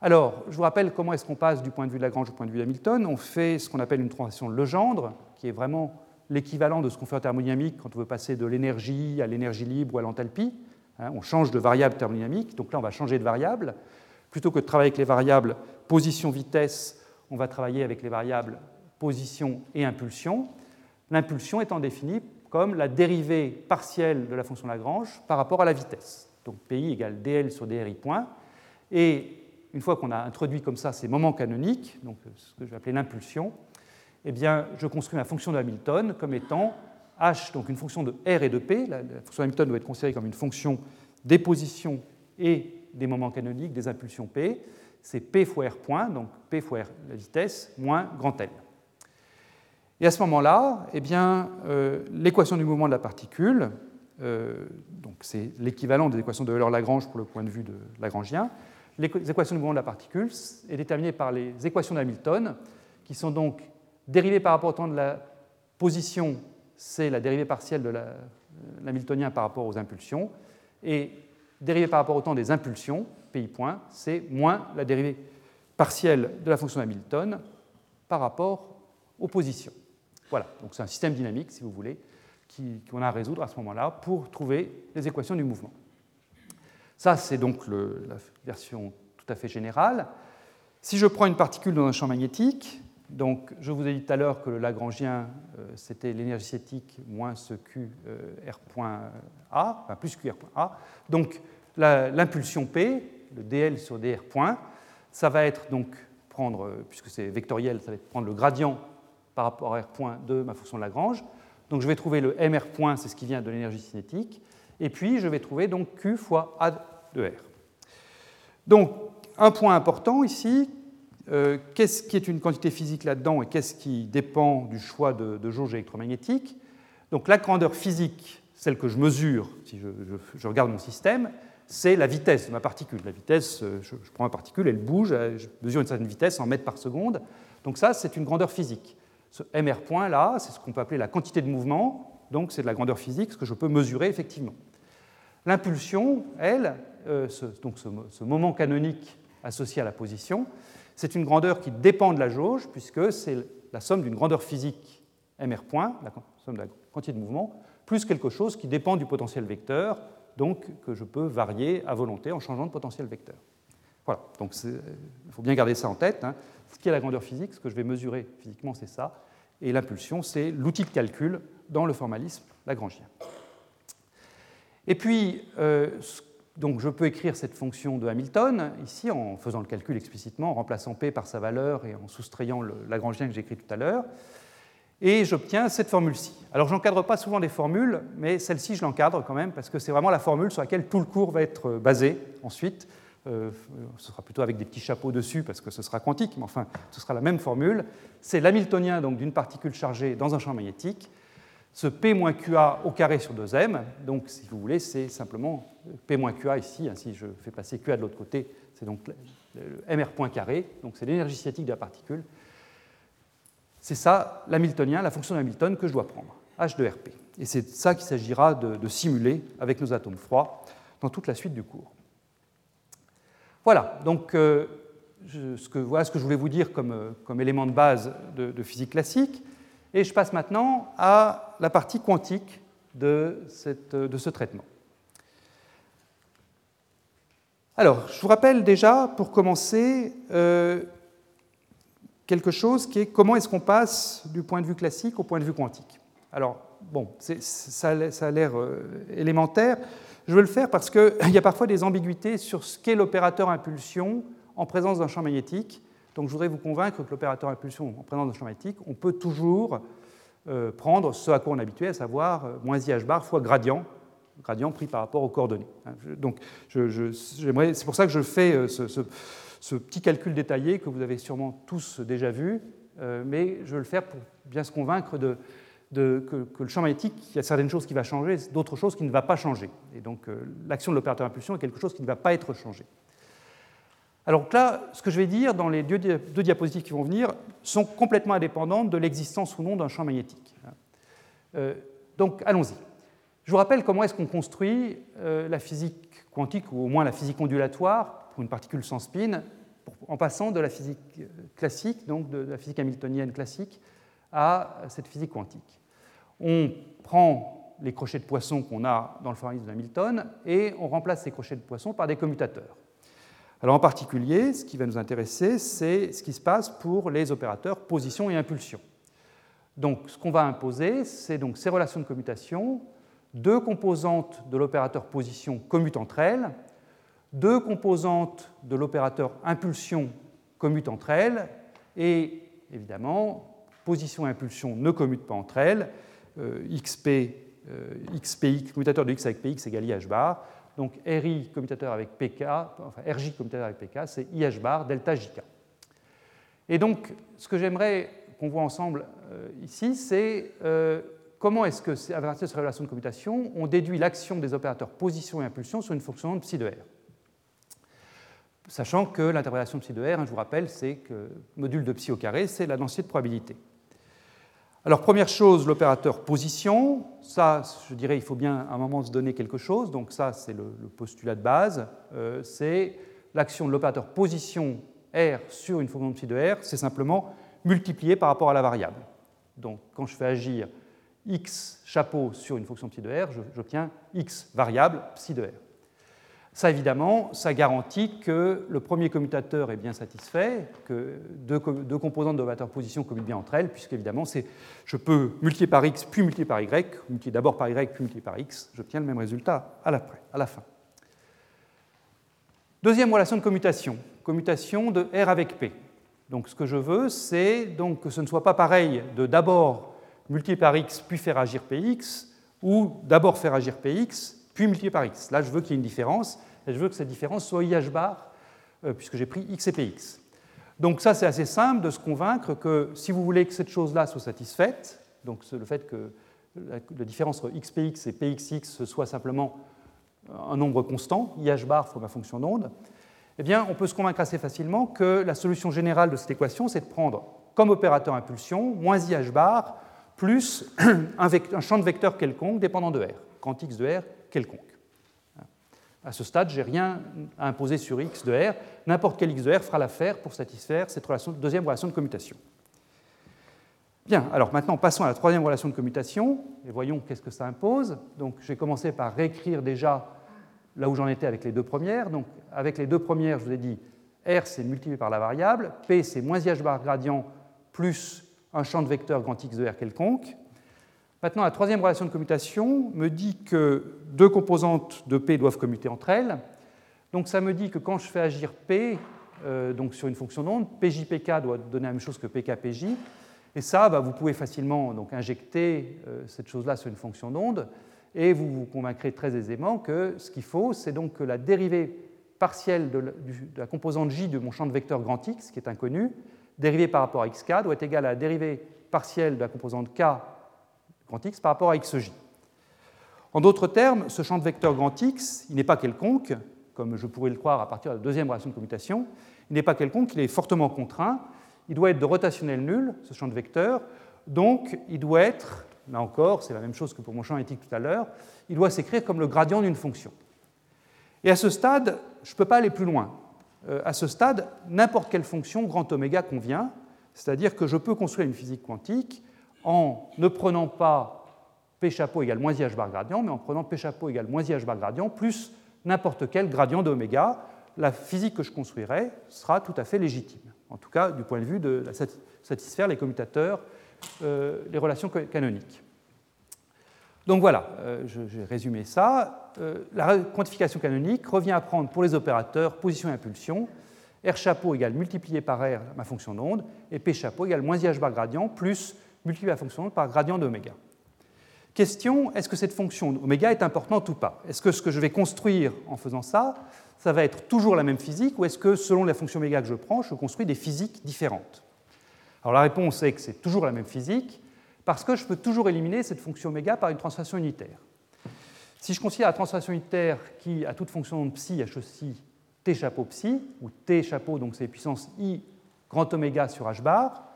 Alors, je vous rappelle comment est-ce qu'on passe du point de vue de Lagrange au point de vue d'Hamilton. On fait ce qu'on appelle une transition Legendre, qui est vraiment l'équivalent de ce qu'on fait en thermodynamique quand on veut passer de l'énergie à l'énergie libre ou à l'enthalpie. Hein, on change de variable thermodynamique, donc là on va changer de variable. Plutôt que de travailler avec les variables position-vitesse, on va travailler avec les variables position et impulsion l'impulsion étant définie comme la dérivée partielle de la fonction Lagrange par rapport à la vitesse. Donc PI égale dl sur dri point. Et une fois qu'on a introduit comme ça ces moments canoniques, donc ce que je vais appeler l'impulsion, eh bien, je construis ma fonction de Hamilton comme étant h, donc une fonction de r et de p. La, fonction de Hamilton doit être considérée comme une fonction des positions et des moments canoniques, des impulsions p. C'est p fois r point, donc p fois r la vitesse, moins grand L. Et à ce moment-là, eh euh, l'équation du mouvement de la particule, euh, donc c'est l'équivalent des équations de Euler-Lagrange pour le point de vue de Lagrangien, l'équation du mouvement de la particule est déterminée par les équations d'Hamilton, qui sont donc dérivées par rapport au temps de la position, c'est la dérivée partielle de l'hamiltonien par rapport aux impulsions, et dérivée par rapport au temps des impulsions, pi point, c'est moins la dérivée partielle de la fonction d'Hamilton par rapport aux positions. Voilà, donc c'est un système dynamique, si vous voulez, qu'on a à résoudre à ce moment-là pour trouver les équations du mouvement. Ça, c'est donc la version tout à fait générale. Si je prends une particule dans un champ magnétique, donc je vous ai dit tout à l'heure que le Lagrangien, euh, c'était l'énergie cinétique moins ce Q euh, point A, enfin plus Q R point A. Donc l'impulsion P, le dl sur dr point, ça va être donc prendre, euh, puisque c'est vectoriel, ça va être prendre le gradient par rapport à R point de ma fonction de Lagrange. Donc je vais trouver le MR point, c'est ce qui vient de l'énergie cinétique, et puis je vais trouver donc Q fois A de R. Donc un point important ici, euh, qu'est-ce qui est une quantité physique là-dedans et qu'est-ce qui dépend du choix de, jauge électromagnétique? Donc la grandeur physique, celle que je mesure si je, regarde mon système, c'est la vitesse de ma particule. La vitesse, euh, je, prends ma particule, elle bouge, je mesure une certaine vitesse en mètres par seconde. Donc ça, c'est une grandeur physique. Ce MR point là, c'est ce qu'on peut appeler la quantité de mouvement, donc c'est de la grandeur physique, ce que je peux mesurer effectivement. L'impulsion, elle, euh, donc ce, moment canonique associé à la position, c'est une grandeur qui dépend de la jauge, puisque c'est la somme d'une grandeur physique MR point, la somme de la quantité de mouvement, plus quelque chose qui dépend du potentiel vecteur, donc que je peux varier à volonté en changeant de potentiel vecteur. Voilà, donc il faut bien garder ça en tête. Hein. Ce qui est la grandeur physique, ce que je vais mesurer physiquement, c'est ça. Et l'impulsion, c'est l'outil de calcul dans le formalisme lagrangien. Et puis, euh, donc je peux écrire cette fonction de Hamilton ici en faisant le calcul explicitement, en remplaçant P par sa valeur et en soustrayant le Lagrangien que j'ai écrit tout à l'heure. Et j'obtiens cette formule-ci. Alors, je n'encadre pas souvent des formules, mais celle-ci, je l'encadre quand même, parce que c'est vraiment la formule sur laquelle tout le cours va être basé ensuite. Euh, ce sera plutôt avec des petits chapeaux dessus parce que ce sera quantique, mais enfin, ce sera la même formule. C'est l'hamiltonien d'une particule chargée dans un champ magnétique. Ce P-QA au carré sur 2m, donc si vous voulez, c'est simplement P-QA ici. Hein, si je fais passer QA de l'autre côté, c'est donc le MR point carré, donc c'est l'énergie cinétique de la particule. C'est ça l'hamiltonien, la fonction d'Hamilton que je dois prendre, H de RP. Et c'est ça qu'il s'agira de, simuler avec nos atomes froids dans toute la suite du cours. Voilà, donc euh, ce que, voilà ce que je voulais vous dire comme, euh, élément de base de, physique classique. Et je passe maintenant à la partie quantique de ce traitement. Alors, je vous rappelle déjà, pour commencer, euh, quelque chose qui est comment est-ce qu'on passe du point de vue classique au point de vue quantique. Alors, bon, ça, a l'air élémentaire. Je veux le faire parce qu'il y a parfois des ambiguïtés sur ce qu'est l'opérateur impulsion en présence d'un champ magnétique. Donc je voudrais vous convaincre que l'opérateur impulsion en présence d'un champ magnétique, on peut toujours euh, prendre ce à quoi on est habitué, à savoir euh, moins IH bar fois gradient, gradient pris par rapport aux coordonnées. Hein, donc c'est pour ça que je fais euh, ce, petit calcul détaillé que vous avez sûrement tous déjà vu, mais je veux le faire pour bien se convaincre que, le champ magnétique, il y a certaines choses qui vont changer, d'autres choses qui ne vont pas changer. Et donc euh, l'action de l'opérateur impulsion est quelque chose qui ne va pas être changé. Alors là, ce que je vais dire dans les deux, diapositives qui vont venir sont complètement indépendantes de l'existence ou non d'un champ magnétique. Euh, donc allons-y. Je vous rappelle comment est-ce qu'on construit euh, la physique quantique, ou au moins la physique ondulatoire, pour une particule sans spin, en passant de la physique classique, donc de la physique hamiltonienne classique, à cette physique quantique. On prend les crochets de poisson qu'on a dans le formalisme d'Hamilton et on remplace ces crochets de poisson par des commutateurs. Alors en particulier, ce qui va nous intéresser, c'est ce qui se passe pour les opérateurs position et impulsion. Donc ce qu'on va imposer, c'est donc ces relations de commutation. Deux composantes de l'opérateur position commutent entre elles. Deux composantes de l'opérateur impulsion commutent entre elles. Et évidemment, position et impulsion ne commutent pas entre elles. Euh, XP, euh, XPX, commutateur de X avec PX égale IH bar. Donc RI commutateur avec PK, enfin RJ commutateur avec PK, c'est IH bar delta JK. Et donc, ce que j'aimerais qu'on voit ensemble euh, ici, c'est comment est-ce que, à cette relation de commutation, on déduit l'action des opérateurs position et impulsion sur une fonction de psi de R. sachant que l'interprétation de psi de R, hein, je vous rappelle, c'est que module de psi au carré, c'est la densité de probabilité. Alors, première chose, l'opérateur position. Ça, je dirais, il faut bien à un moment se donner quelque chose. Donc, ça, c'est le, postulat de base. Euh, c'est l'action de l'opérateur position R sur une fonction de psi de R, c'est simplement multiplié par rapport à la variable. Donc, quand je fais agir x chapeau sur une fonction psi de R, j'obtiens x variable psi de R. Ça, évidemment, ça garantit que le premier commutateur est bien satisfait, que deux, composantes de position commutent bien entre elles, puisque évidemment, je peux multiplier par x puis multiplier par y, multiplier d'abord par y puis multiplier par x, j'obtiens le même résultat à la, à la fin. Deuxième relation de commutation, commutation de R avec P. Donc ce que je veux, c'est donc que ce ne soit pas pareil de d'abord multiplier par x puis faire agir px, ou d'abord faire agir px puis multiplier par x. Là, je veux qu'il y ait une différence, et je veux que cette différence soit IH bar, euh, puisque j'ai pris x et px. Donc ça, c'est assez simple de se convaincre que si vous voulez que cette chose-là soit satisfaite, donc le fait que la, différence entre xpx et pxx soit simplement un nombre constant, IH bar pour ma fonction d'onde, eh bien, on peut se convaincre assez facilement que la solution générale de cette équation, c'est de prendre comme opérateur impulsion moins IH bar plus un, champ de vecteur quelconque dépendant de R, quand x de R quelconque. À ce stade, je n'ai rien à imposer sur x de R. N'importe quel x de R fera l'affaire pour satisfaire cette deuxième relation de commutation. Bien, alors maintenant passons à la troisième relation de commutation et voyons qu'est-ce que ça impose. Donc j'ai commencé par réécrire déjà là où j'en étais avec les deux premières. Donc avec les deux premières, je vous ai dit R c'est multiplié par la variable, P c'est moins IH bar gradient plus un champ de vecteur grand X de R quelconque. Maintenant, la troisième relation de commutation me dit que deux composantes de P doivent commuter entre elles. Donc ça me dit que quand je fais agir P euh, donc sur une fonction d'onde, PJPK doit donner la même chose que PKPJ. Et ça, bah, vous pouvez facilement donc, injecter euh, cette chose-là sur une fonction d'onde et vous vous convaincrez très aisément que ce qu'il faut, c'est donc que la dérivée partielle de la, composante j de mon champ de vecteur grand X, qui est inconnu, dérivée par rapport à xk, doit être égale à la dérivée partielle de la composante k grand X par rapport à xj. En d'autres termes, ce champ de vecteur grand X, il n'est pas quelconque, comme je pourrais le croire à partir de la deuxième relation de commutation, il n'est pas quelconque, il est fortement contraint, il doit être de rotationnel nul, ce champ de vecteur, donc il doit être là encore, c'est la même chose que pour mon champ éthique tout à l'heure, il doit s'écrire comme le gradient d'une fonction. Et à ce stade, je ne peux pas aller plus loin. Euh, à ce stade, n'importe quelle fonction grand oméga convient, c'est-à-dire que je peux construire une physique quantique en ne prenant pas P chapeau égale moins IH bar gradient, mais en prenant P chapeau égale moins IH bar gradient plus n'importe quel gradient d'oméga. La physique que je construirai sera tout à fait légitime, en tout cas du point de vue de satisfaire les commutateurs euh, les relations canoniques. Donc voilà, euh, j'ai résumé ça. Euh, la quantification canonique revient à prendre pour les opérateurs position et impulsion, R chapeau égale multiplié par R ma fonction d'onde, et P chapeau égale moins IH bar gradient plus multiplié la fonction d'onde par gradient d'oméga. Question, est-ce que cette fonction oméga est importante ou pas? Est-ce que ce que je vais construire en faisant ça, ça va être toujours la même physique, ou est-ce que selon la fonction oméga que je prends, je construis des physiques différentes? Alors la réponse est que c'est toujours la même physique, parce que je peux toujours éliminer cette fonction oméga par une translation unitaire. Si je considère la translation unitaire qui, à toute fonction de psi, associe t chapeau psi, ou t chapeau, donc c'est puissance i grand oméga sur h bar,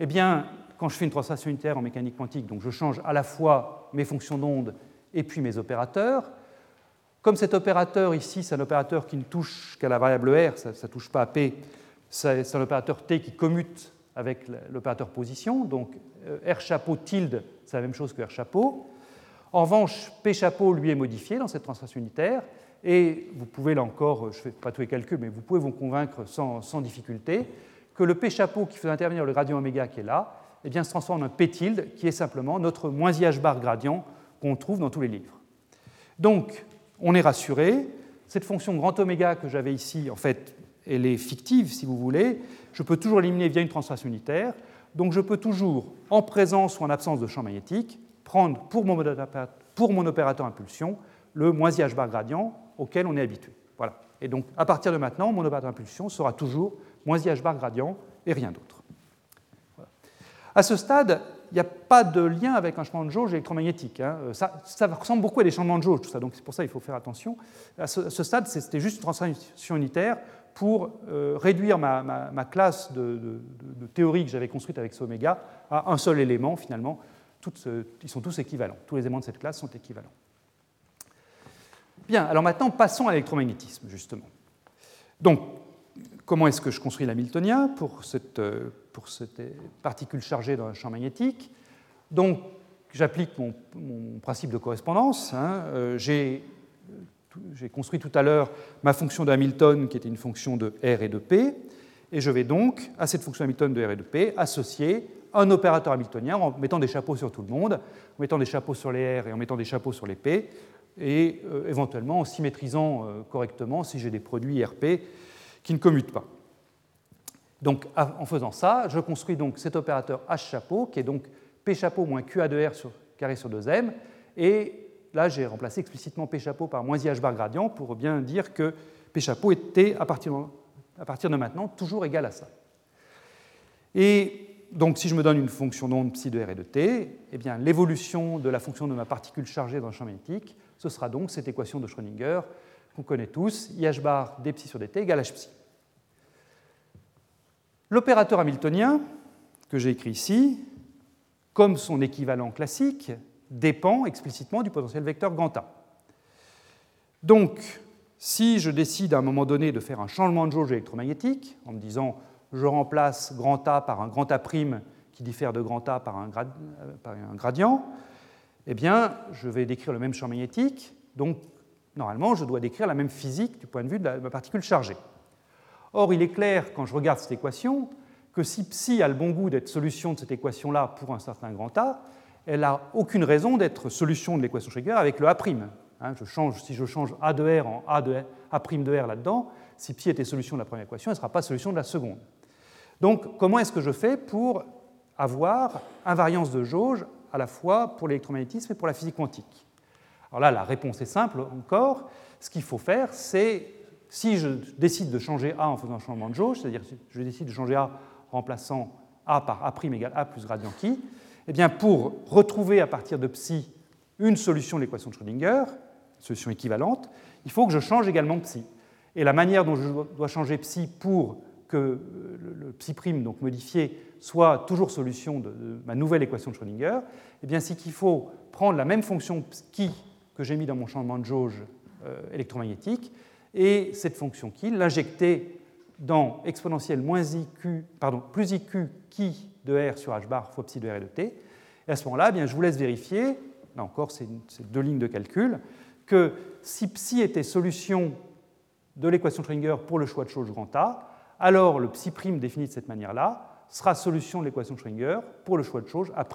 eh bien, quand je fais une translation unitaire en mécanique quantique, donc je change à la fois mes fonctions d'onde et puis mes opérateurs. Comme cet opérateur ici, c'est un opérateur qui ne touche qu'à la variable r, ça ne touche pas à p, c'est un opérateur t qui commute avec l'opérateur position. Donc euh, R chapeau tilde, c'est la même chose que R chapeau. En revanche, P chapeau, lui, est modifié dans cette translation unitaire. Et vous pouvez, là encore, je ne fais pas tous les calculs, mais vous pouvez vous convaincre sans, difficulté que le P chapeau qui fait intervenir le gradient oméga qui est là, eh bien, se transforme en P tilde, qui est simplement notre moins IH bar gradient qu'on trouve dans tous les livres. Donc, on est rassuré. Cette fonction grand oméga que j'avais ici, en fait, elle est fictive, si vous voulez, je peux toujours l'éliminer via une translation unitaire. Donc je peux toujours, en présence ou en absence de champ magnétique, prendre pour mon, opérateur impulsion le moins IH bar gradient auquel on est habitué. Voilà. Et donc à partir de maintenant, mon opérateur impulsion sera toujours moins IH bar gradient et rien d'autre. À ce stade, il n'y a pas de lien avec un changement de jauge électromagnétique. Hein. Ça, ça, ressemble beaucoup à des changements de jauge, tout ça, donc c'est pour ça qu'il faut faire attention. À ce, à ce stade, c'était juste une translation unitaire pour euh, réduire ma, classe de, théorie que j'avais construite avec ce oméga à un seul élément, finalement. ils sont tous équivalents. Tous les éléments de cette classe sont équivalents. Bien, alors maintenant, passons à l'électromagnétisme, justement. Donc, comment est-ce que je construis l'hamiltonien pour cette, euh, pour cette particule chargée dans un champ magnétique? Donc, j'applique mon, principe de correspondance. Hein. Euh, j'ai construit tout à l'heure ma fonction de Hamilton qui était une fonction de R et de P, et je vais donc, à cette fonction Hamilton de R et de P, associer un opérateur hamiltonien en mettant des chapeaux sur tout le monde, en mettant des chapeaux sur les R et en mettant des chapeaux sur les P, et euh, éventuellement en symétrisant euh, correctement si j'ai des produits RP qui ne commutent pas. Donc en faisant ça, je construis donc cet opérateur H chapeau qui est donc P chapeau moins QA de R sur, carré sur 2M. Et là, j'ai remplacé explicitement P chapeau par moins IH bar gradient pour bien dire que P chapeau était, à partir, à partir de maintenant, toujours égal à ça. Et donc, si je me donne une fonction d'onde psi de R et de T, eh l'évolution de la fonction de ma particule chargée dans le champ magnétique, ce sera donc cette équation de Schrödinger qu'on connaît tous, IH bar d psi sur dt égale H psi. L'opérateur hamiltonien, que j'ai écrit ici, comme son équivalent classique, dépend explicitement du potentiel vecteur grand A. Donc, si je décide à un moment donné de faire un changement de jauge électromagnétique, en me disant je remplace grand A par un grand A' qui diffère de grand A par un, euh, gradient, eh bien, je vais décrire le même champ magnétique, donc normalement, je dois décrire la même physique du point de vue de ma particule chargée. Or, il est clair, quand je regarde cette équation, que si psi a le bon goût d'être solution de cette équation-là pour un certain grand A, elle n'a aucune raison d'être solution de l'équation Schrödinger avec le A'. Hein, si je change A de R en A de, de R là-dedans, si psi était solution de la première équation, elle ne sera pas solution de la seconde. Donc, comment est-ce que je fais pour avoir invariance de jauge à la fois pour l'électromagnétisme et pour la physique quantique? Alors là, la réponse est simple encore. Ce qu'il faut faire, c'est si je décide de changer A en faisant un changement de jauge, c'est-à-dire si je décide de changer A remplaçant A par A' égale A plus gradient qui, eh bien pour retrouver à partir de psi une solution de l'équation de Schrödinger, solution équivalente, il faut que je change également psi. Et la manière dont je dois changer psi pour que le psi prime, donc modifié, soit toujours solution de, ma nouvelle équation de Schrödinger, eh c'est qu'il faut prendre la même fonction qui que j'ai mis dans mon changement de jauge euh, électromagnétique et cette fonction qui, l'injecter dans exponentielle moins IQ, pardon, plus IQ qui de R sur H bar fois psi de R et de T. Et à ce moment-là, eh bien, je vous laisse vérifier, là encore, c'est deux lignes de calcul, que si psi était solution de l'équation Schrödinger pour le choix de chose grand A, alors le psi prime défini de cette manière-là sera solution de l'équation Schrödinger pour le choix de chose A'.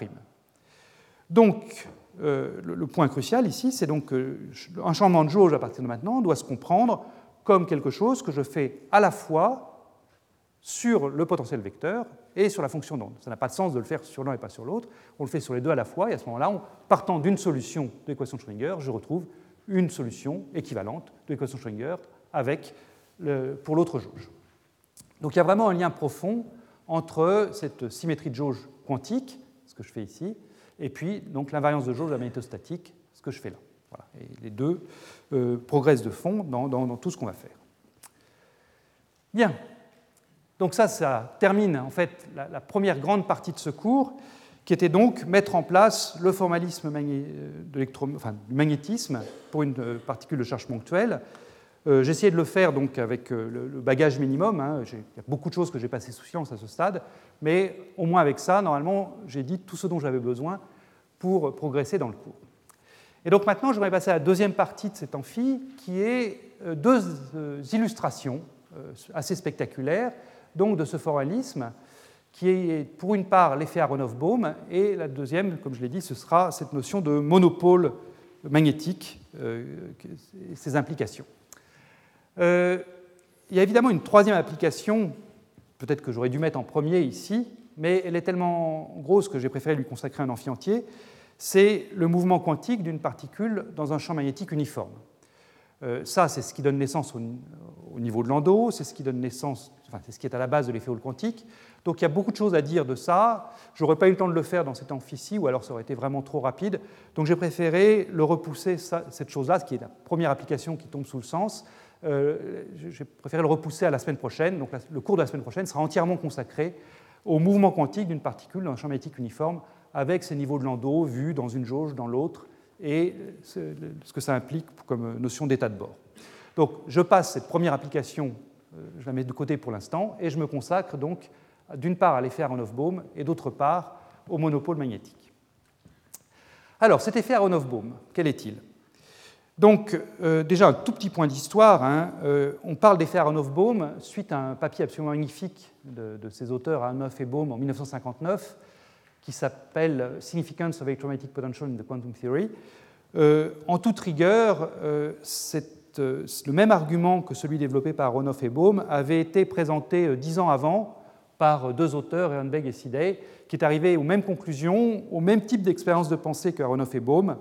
Donc, euh, le, point crucial ici, c'est donc qu'un changement de jauge à partir de maintenant doit se comprendre comme quelque chose que je fais à la fois sur le potentiel vecteur et sur la fonction d'onde. Ça n'a pas de sens de le faire sur l'un et pas sur l'autre. On le fait sur les deux à la fois, et à ce moment-là, partant d'une solution de l'équation Schrödinger, je retrouve une solution équivalente de l'équation Schrödinger avec pour l'autre jauge. Donc il y a vraiment un lien profond entre cette symétrie de jauge quantique, ce que je fais ici, et puis donc l'invariance de jauge magnétostatique, ce que je fais là. Et les deux euh, progressent de fond dans, tout ce qu'on va faire. Bien. Donc ça, ça termine en fait la, première grande partie de ce cours, qui était donc mettre en place le formalisme de enfin, du magnétisme pour une euh, particule de charge ponctuelle. Euh, j'ai essayé de le faire donc avec le, bagage minimum. Hein. Il y a beaucoup de choses que j'ai passées sous science à ce stade, mais au moins avec ça, normalement, j'ai dit tout ce dont j'avais besoin pour progresser dans le cours. Et donc maintenant, je vais passer à la deuxième partie de cet amphi, qui est euh, deux euh, illustrations euh, assez spectaculaires donc de ce formalisme, qui est pour une part l'effet Aronoff-Bohm, et la deuxième, comme je l'ai dit, ce sera cette notion de monopôle magnétique et ses implications. il y a évidemment une troisième application, peut-être que j'aurais dû mettre en premier ici, mais elle est tellement grosse que j'ai préféré lui consacrer un amphi entier c'est le mouvement quantique d'une particule dans un champ magnétique uniforme. Euh, ça, c'est ce qui donne naissance au, niveau de Landau, c'est ce qui donne naissance, c'est ce qui est à la base de l'effet Hall quantique. Donc il y a beaucoup de choses à dire de ça. Je n'aurais pas eu le temps de le faire dans cet amphi ou alors ça aurait été vraiment trop rapide. Donc j'ai préféré le repousser, cette chose-là, ce qui est la première application qui tombe sous le sens, Euh, J'ai préféré le repousser à la semaine prochaine. Donc le cours de la semaine prochaine sera entièrement consacré au mouvement quantique d'une particule dans un champ magnétique uniforme avec ses niveaux de Landau vus dans une jauge, dans l'autre, et ce que ça implique comme notion d'état de bord. Donc je passe cette première application, je la mets de côté pour l'instant, et je me consacre donc d'une part à l'effet Aronoff-Bohm et d'autre part au monopôle magnétique. Alors cet effet Aronoff-Bohm, quel est-il? Donc, euh, déjà un tout petit point d'histoire. Hein, euh, on parle d'effet Aronoff-Bohm suite à un papier absolument magnifique de, ces auteurs, Aronoff et Bohm, en 1959, qui s'appelle Significance of Electromagnetic Potential in the Quantum Theory. Euh, en toute rigueur, le même argument que celui développé par Aronoff et Bohm avait été présenté dix ans avant par deux auteurs, Ehrenberg et Sidey, qui est arrivé aux mêmes conclusions, au même type d'expérience de pensée que Aronoff et Bohm.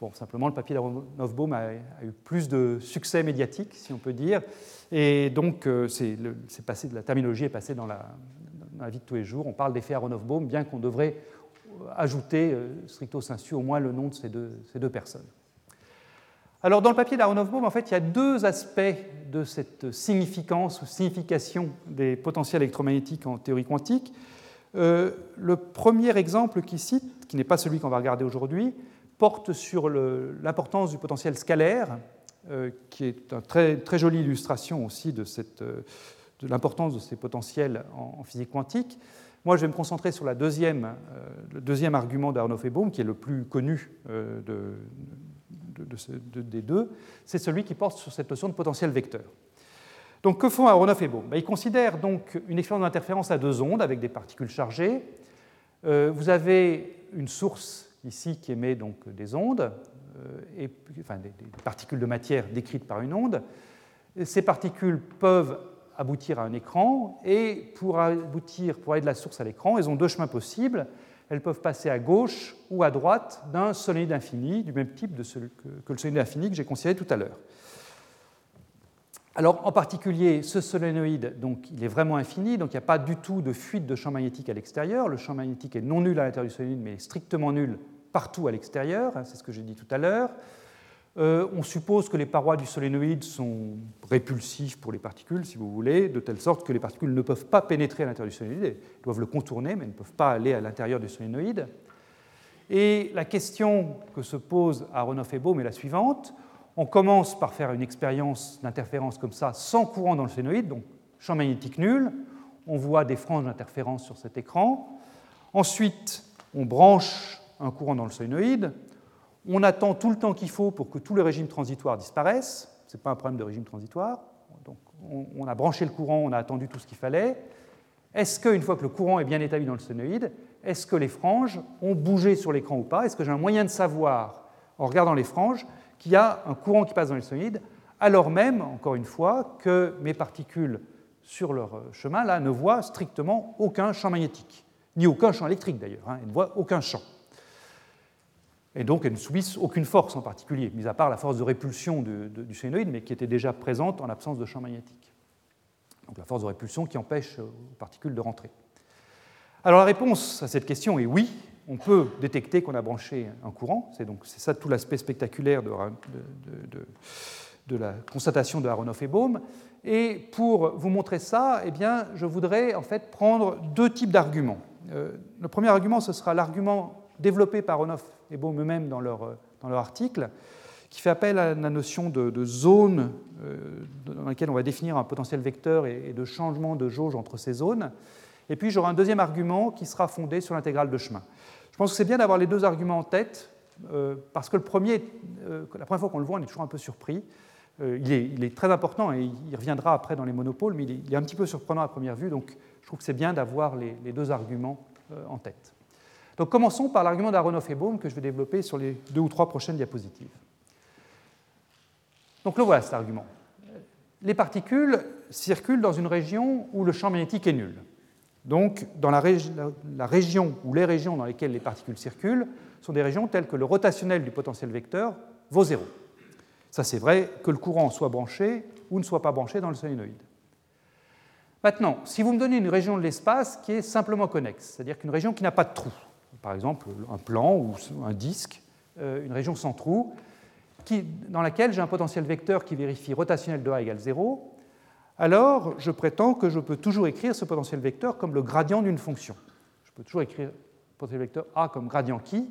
Bon, simplement, le papier d'Aronoff-Bohm a, eu plus de succès médiatique, si on peut dire, et donc euh, c'est passé, la terminologie est passée dans la, vie de tous les jours. On parle d'effet Aronoff-Bohm, bien qu'on devrait ajouter euh, stricto sensu au moins le nom de ces deux personnes. Alors, dans le papier d'Aronoff-Bohm, en fait, il y a deux aspects de cette significance ou signification des potentiels électromagnétiques en théorie quantique. Euh, le premier exemple qu'il cite, qui n'est pas celui qu'on va regarder aujourd'hui, porte sur l'importance du potentiel scalaire, euh, qui est une très, très jolie illustration aussi de, euh, l'importance de ces potentiels en, physique quantique. Moi, je vais me concentrer sur la deuxième, le deuxième argument d'Arnaud Bohm, qui est le plus connu de, des deux. C'est celui qui porte sur cette notion de potentiel vecteur. Donc, que font Aronoff et Bohm ben, Ils considèrent donc une expérience d'interférence à deux ondes avec des particules chargées. vous avez une source ici qui émet donc des ondes, euh, et, enfin des, particules de matière décrites par une onde. Ces particules peuvent aboutir à un écran, et pour aboutir, pour aller de la source à l'écran, elles ont deux chemins possibles. Elles peuvent passer à gauche ou à droite d'un solénoïde infini, du même type que, le solénoïde infini que j'ai considéré tout à l'heure. Alors, en particulier, ce solénoïde, il est vraiment infini, donc il n'y a pas du tout de fuite de champ magnétique à l'extérieur. Le champ magnétique est non nul à l'intérieur du solénoïde, mais strictement nul partout à l'extérieur, hein, c'est ce que j'ai dit tout à l'heure. Euh, on suppose que les parois du solénoïde sont répulsives pour les particules, si vous voulez, de telle sorte que les particules ne peuvent pas pénétrer à l'intérieur du solénoïde, elles doivent le contourner, mais ne peuvent pas aller à l'intérieur du solénoïde. Et la question que se pose Aronoff et Bohm est la suivante. On commence par faire une expérience d'interférence comme ça, sans courant dans le solénoïde, donc champ magnétique nul. On voit des franges d'interférence sur cet écran. Ensuite, on branche un courant dans le solénoïde. On attend tout le temps qu'il faut pour que tous les régimes transitoires disparaissent. Ce n'est pas un problème de régime transitoire. On, a branché le courant, on a attendu tout ce qu'il fallait. Est-ce qu'une fois que le courant est bien établi dans le solénoïde, est-ce que les franges ont bougé sur l'écran ou pas? Est-ce que j'ai un moyen de savoir, en regardant les franges, qu'il y a un courant qui passe dans le solénoïde, alors même, encore une fois, que mes particules sur leur chemin là ne voient strictement aucun champ magnétique, ni aucun champ électrique d'ailleurs, hein, elles ne voient aucun champ et donc elles ne subissent aucune force en particulier, mis à part la force de répulsion du solénoïde, mais qui était déjà présente en l'absence de champ magnétique. Donc la force de répulsion qui empêche aux particules de rentrer. Alors la réponse à cette question est oui, on peut détecter qu'on a branché un courant, c'est donc c'est ça tout l'aspect spectaculaire de, de, la constatation de Aronoff et Bohm. Et pour vous montrer ça, eh bien, je voudrais en fait prendre deux types d'arguments. Euh, le premier argument, ce sera l'argument développé par Aronoff et eux-mêmes dans leur, dans leur article, qui fait appel à la notion de, zone euh, dans laquelle on va définir un potentiel vecteur et, de changement de jauge entre ces zones. Et puis j'aurai un deuxième argument qui sera fondé sur l'intégrale de chemin. Je pense que c'est bien d'avoir les deux arguments en tête, euh, parce que le premier, euh, la première fois qu'on le voit, on est toujours un peu surpris. il, est, très important et il reviendra après dans les monopoles, mais il est, un petit peu surprenant à première vue, donc je trouve que c'est bien d'avoir les, deux arguments en tête. Donc commençons par l'argument d'Aronoff et Bohm que je vais développer sur les deux ou trois prochaines diapositives. Donc le voilà cet argument. Les particules circulent dans une région où le champ magnétique est nul. Donc dans la, région ou les régions dans lesquelles les particules circulent sont des régions telles que le rotationnel du potentiel vecteur vaut zéro. Ça c'est vrai que le courant soit branché ou ne soit pas branché dans le solénoïde. Maintenant, si vous me donnez une région de l'espace qui est simplement connexe, c'est-à-dire qu'une région qui n'a pas de trou, par exemple un plan ou un disque, euh, une région sans trou, dans laquelle j'ai un potentiel vecteur qui vérifie rotationnel de A égale 0, alors je prétends que je peux toujours écrire ce potentiel vecteur comme le gradient d'une fonction. Je peux toujours écrire potentiel vecteur A comme gradient qui,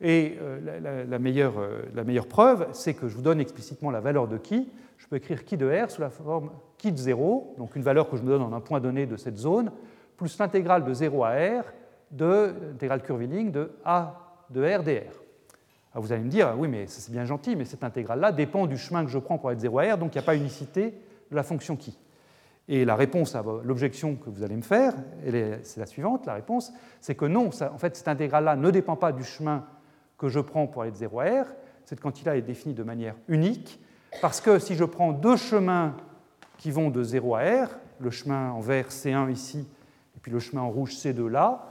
et euh, la, meilleure, euh, la, meilleure, preuve, c'est que je vous donne explicitement la valeur de qui. Je peux écrire qui de R sous la forme qui de 0, donc une valeur que je me donne en un point donné de cette zone, plus l'intégrale de 0 à R de l'intégrale curviligne de A de R dr. Alors vous allez me dire, oui, mais c'est bien gentil, mais cette intégrale-là dépend du chemin que je prends pour être 0 à R, donc il n'y a pas unicité de la fonction qui. Et la réponse à l'objection que vous allez me faire, c'est la suivante, la réponse, c'est que non, en fait, cette intégrale-là ne dépend pas du chemin que je prends pour aller de 0 à R. Cette quantité-là est définie de manière unique, parce que si je prends deux chemins qui vont de 0 à R, le chemin en vert C1 ici, et puis le chemin en rouge C2 là,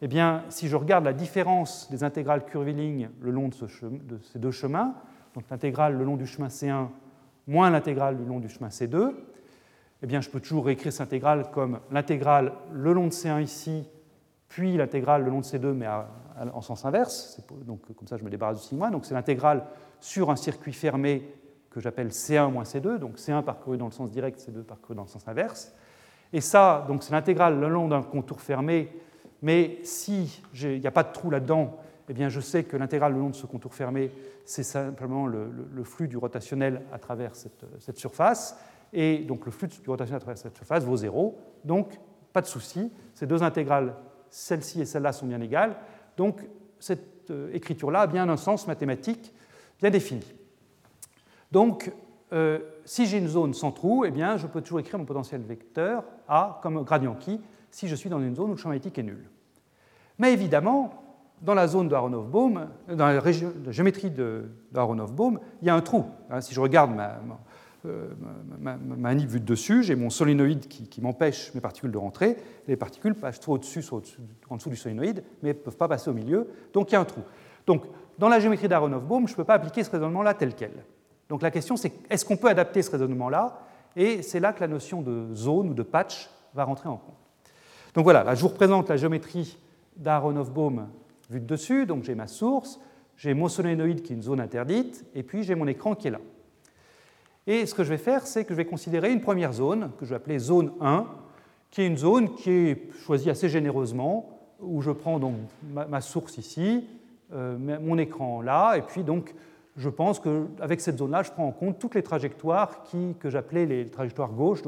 eh bien, si je regarde la différence des intégrales curvilignes le long de, ces deux chemins, donc l'intégrale le long du chemin C1 moins l'intégrale le long du chemin C2, eh bien, je peux toujours réécrire cette intégrale comme l'intégrale le long de C1 ici, puis l'intégrale le long de C2, mais en sens inverse. Donc, comme ça, je me débarrasse du sigma. Donc, c'est l'intégrale sur un circuit fermé que j'appelle C1 moins C2, donc C1 parcouru dans le sens direct, C2 parcouru dans le sens inverse. Et ça, donc, c'est l'intégrale le long d'un contour fermé mais s'il n'y a pas de trou là-dedans, eh bien, je sais que l'intégrale le long de ce contour fermé, c'est simplement le, flux du rotationnel à travers cette, surface. Et donc le flux du rotationnel à travers cette surface vaut zéro. Donc, pas de souci. Ces deux intégrales, celle-ci et celle-là, sont bien égales. Donc, cette euh, écriture-là a bien un sens mathématique bien défini. Donc, euh, si j'ai une zone sans trou, eh bien, je peux toujours écrire mon potentiel vecteur A comme gradient qui, si je suis dans une zone où le champ magnétique est nul. Mais évidemment, dans la zone de Aronoff-Bohm, dans la, géométrie de, Aronoff-Bohm, il y a un trou. Hein, si je regarde ma, ma, ma, vue de dessus, j'ai mon solénoïde qui, m'empêche mes particules de rentrer. Les particules passent soit au-dessus, soit en dessous du solénoïde, mais ne peuvent pas passer au milieu. Donc il y a un trou. Donc dans la géométrie d'Aronoff-Bohm, je ne peux pas appliquer ce raisonnement-là tel quel. Donc la question c'est est-ce qu'on peut adapter ce raisonnement-là? Et c'est là que la notion de zone ou de patch va rentrer en compte. Donc voilà, là je vous représente la géométrie d'Aronoff-Bohm vue de dessus. Donc j'ai ma source, j'ai mon solénoïde qui est une zone interdite, et puis j'ai mon écran qui est là. Et ce que je vais faire, c'est que je vais considérer une première zone, que je vais appeler zone 1, qui est une zone qui est choisie assez généreusement, où je prends donc ma, source ici, euh, mon écran là, et puis donc je pense qu'avec cette zone-là, je prends en compte toutes les trajectoires qui, que j'appelais les trajectoires gauches,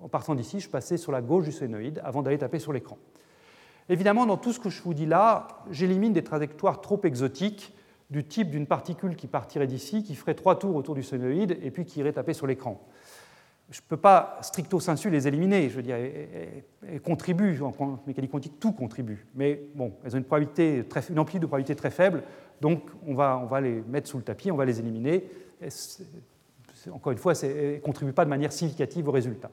en partant d'ici, je passais sur la gauche du solénoïde avant d'aller taper sur l'écran. Évidemment, dans tout ce que je vous dis là, j'élimine des trajectoires trop exotiques du type d'une particule qui partirait d'ici, qui ferait trois tours autour du solénoïde et puis qui irait taper sur l'écran. Je ne peux pas stricto sensu les éliminer, je veux dire, elles, contribuent, en mécanique quantique, tout contribue. Mais bon, elles ont une, probabilité une amplitude de probabilité très faible, donc on va, on va les mettre sous le tapis, on va les éliminer. encore une fois, elles ne contribuent pas de manière significative au résultat.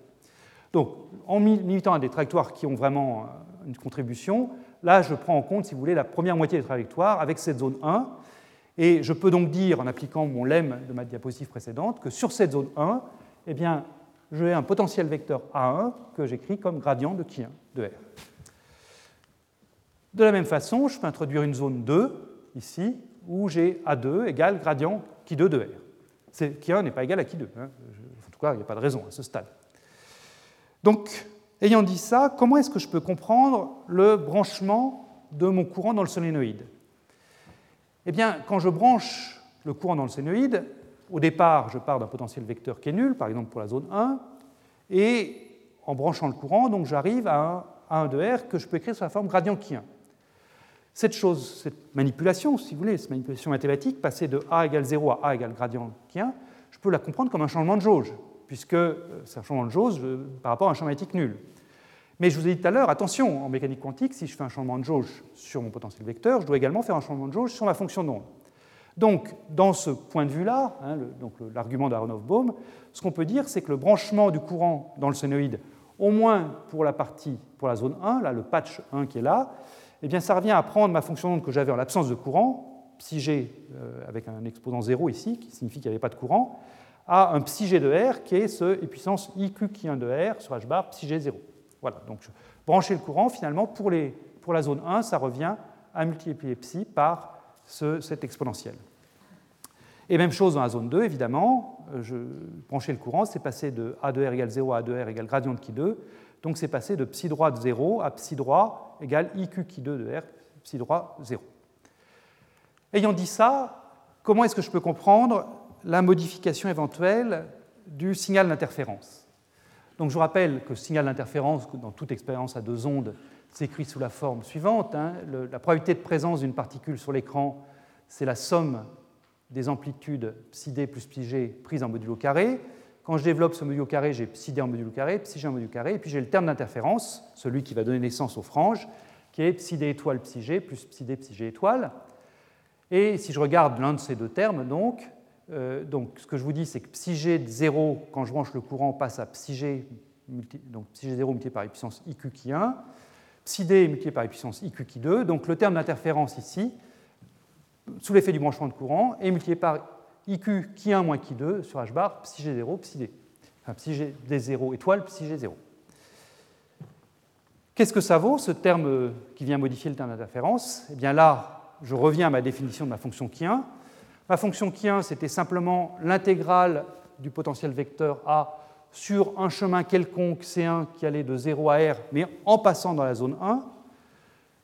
Donc, en limitant à des trajectoires qui ont vraiment euh, une contribution, là, je prends en compte, si vous voulez, la première moitié des trajectoires avec cette zone 1. Et je peux donc dire, en appliquant mon lemme de ma diapositive précédente, que sur cette zone 1, eh bien, j'ai un potentiel vecteur A1 que j'écris comme gradient de qui1 de R. De la même façon, je peux introduire une zone 2, ici, où j'ai A2 égale gradient qui2 de R. Qui1 n'est pas égal à qui2. Hein. En tout cas, il n'y a pas de raison à ce stade. Donc, ayant dit ça, comment est-ce que je peux comprendre le branchement de mon courant dans le solénoïde Eh bien, quand je branche le courant dans le solénoïde, au départ, je pars d'un potentiel vecteur qui est nul, par exemple pour la zone 1, et en branchant le courant, donc j'arrive à un 1 de R que je peux écrire sous la forme gradient qui 1. Cette chose, cette manipulation, si vous voulez, cette manipulation mathématique, passer de A égale 0 à A égale gradient qui 1, je peux la comprendre comme un changement de jauge puisque euh, c'est un changement de jauge euh, par rapport à un champ magnétique nul. Mais je vous ai dit tout à l'heure, attention, en mécanique quantique, si je fais un changement de jauge sur mon potentiel vecteur, je dois également faire un changement de jauge sur ma fonction d'onde. Donc, dans ce point de vue-là, hein, l'argument d'Aronoff-Bohm, ce qu'on peut dire, c'est que le branchement du courant dans le solénoïde, au moins pour la partie, pour la zone 1, là, le patch 1 qui est là, eh bien, ça revient à prendre ma fonction d'onde que j'avais en l'absence de courant, psi g euh, avec un exposant 0 ici, qui signifie qu'il n'y avait pas de courant, à un psi g de R qui est ce e puissance iq qui 1 de R sur h bar psi g 0. Voilà, donc brancher le courant, finalement, pour, la zone 1, ça revient à multiplier psi par ce, cette exponentielle. Et même chose dans la zone 2, évidemment, euh, je branchais le courant, c'est passé de A de R égale 0 à A de R égale gradient de qui 2, donc c'est passé de psi droit de 0 à psi droit égale IQ qui 2 de R, psi droit 0. Ayant dit ça, comment est-ce que je peux comprendre la modification éventuelle du signal d'interférence Donc je vous rappelle que le signal d'interférence, dans toute expérience à deux ondes, s'écrit sous la forme suivante. Hein. la probabilité de présence d'une particule sur l'écran, c'est la somme des amplitudes psi d plus psi g prises en modulo carré. Quand je développe ce modulo carré, j'ai psi d en modulo carré, psi g en modulo carré, et puis j'ai le terme d'interférence, celui qui va donner naissance aux franges, qui est psi d étoile psi g plus psi d psi g étoile. Et si je regarde l'un de ces deux termes, donc, euh, donc ce que je vous dis, c'est que psi de 0, quand je branche le courant, passe à psi g, donc psi g 0 multiplié par la puissance iq qui 1, psi d multiplié par la puissance iq qui 2. Donc le terme d'interférence ici, sous l'effet du branchement de courant, est multiplié par iq qui 1 moins qui 2 sur h bar, psi g 0, psi. Enfin, psi g d 0 étoile, psi g 0. Qu'est-ce que ça vaut, ce terme qui vient modifier le terme d'interférence? Eh bien là, je reviens à ma définition de ma fonction qui1. Ma fonction qui1, c'était simplement l'intégrale du potentiel vecteur A sur un chemin quelconque C1 qui allait de 0 à R, mais en passant dans la zone 1.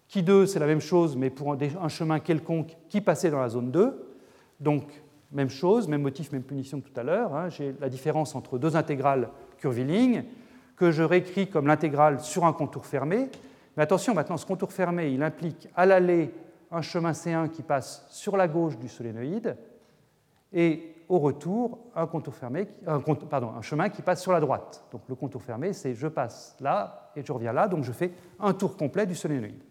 Qui 2, c'est la même chose, mais pour un chemin quelconque qui passait dans la zone 2. Donc, même chose, même motif, même punition que tout à l'heure. Hein. J'ai la différence entre deux intégrales curviligne que je réécris comme l'intégrale sur un contour fermé. Mais attention, maintenant, ce contour fermé, il implique à l'aller un chemin C1 qui passe sur la gauche du solénoïde et au retour un, contour fermé, pardon, un chemin qui passe sur la droite. Donc le contour fermé, c'est je passe là et je reviens là, donc je fais un tour complet du solénoïde.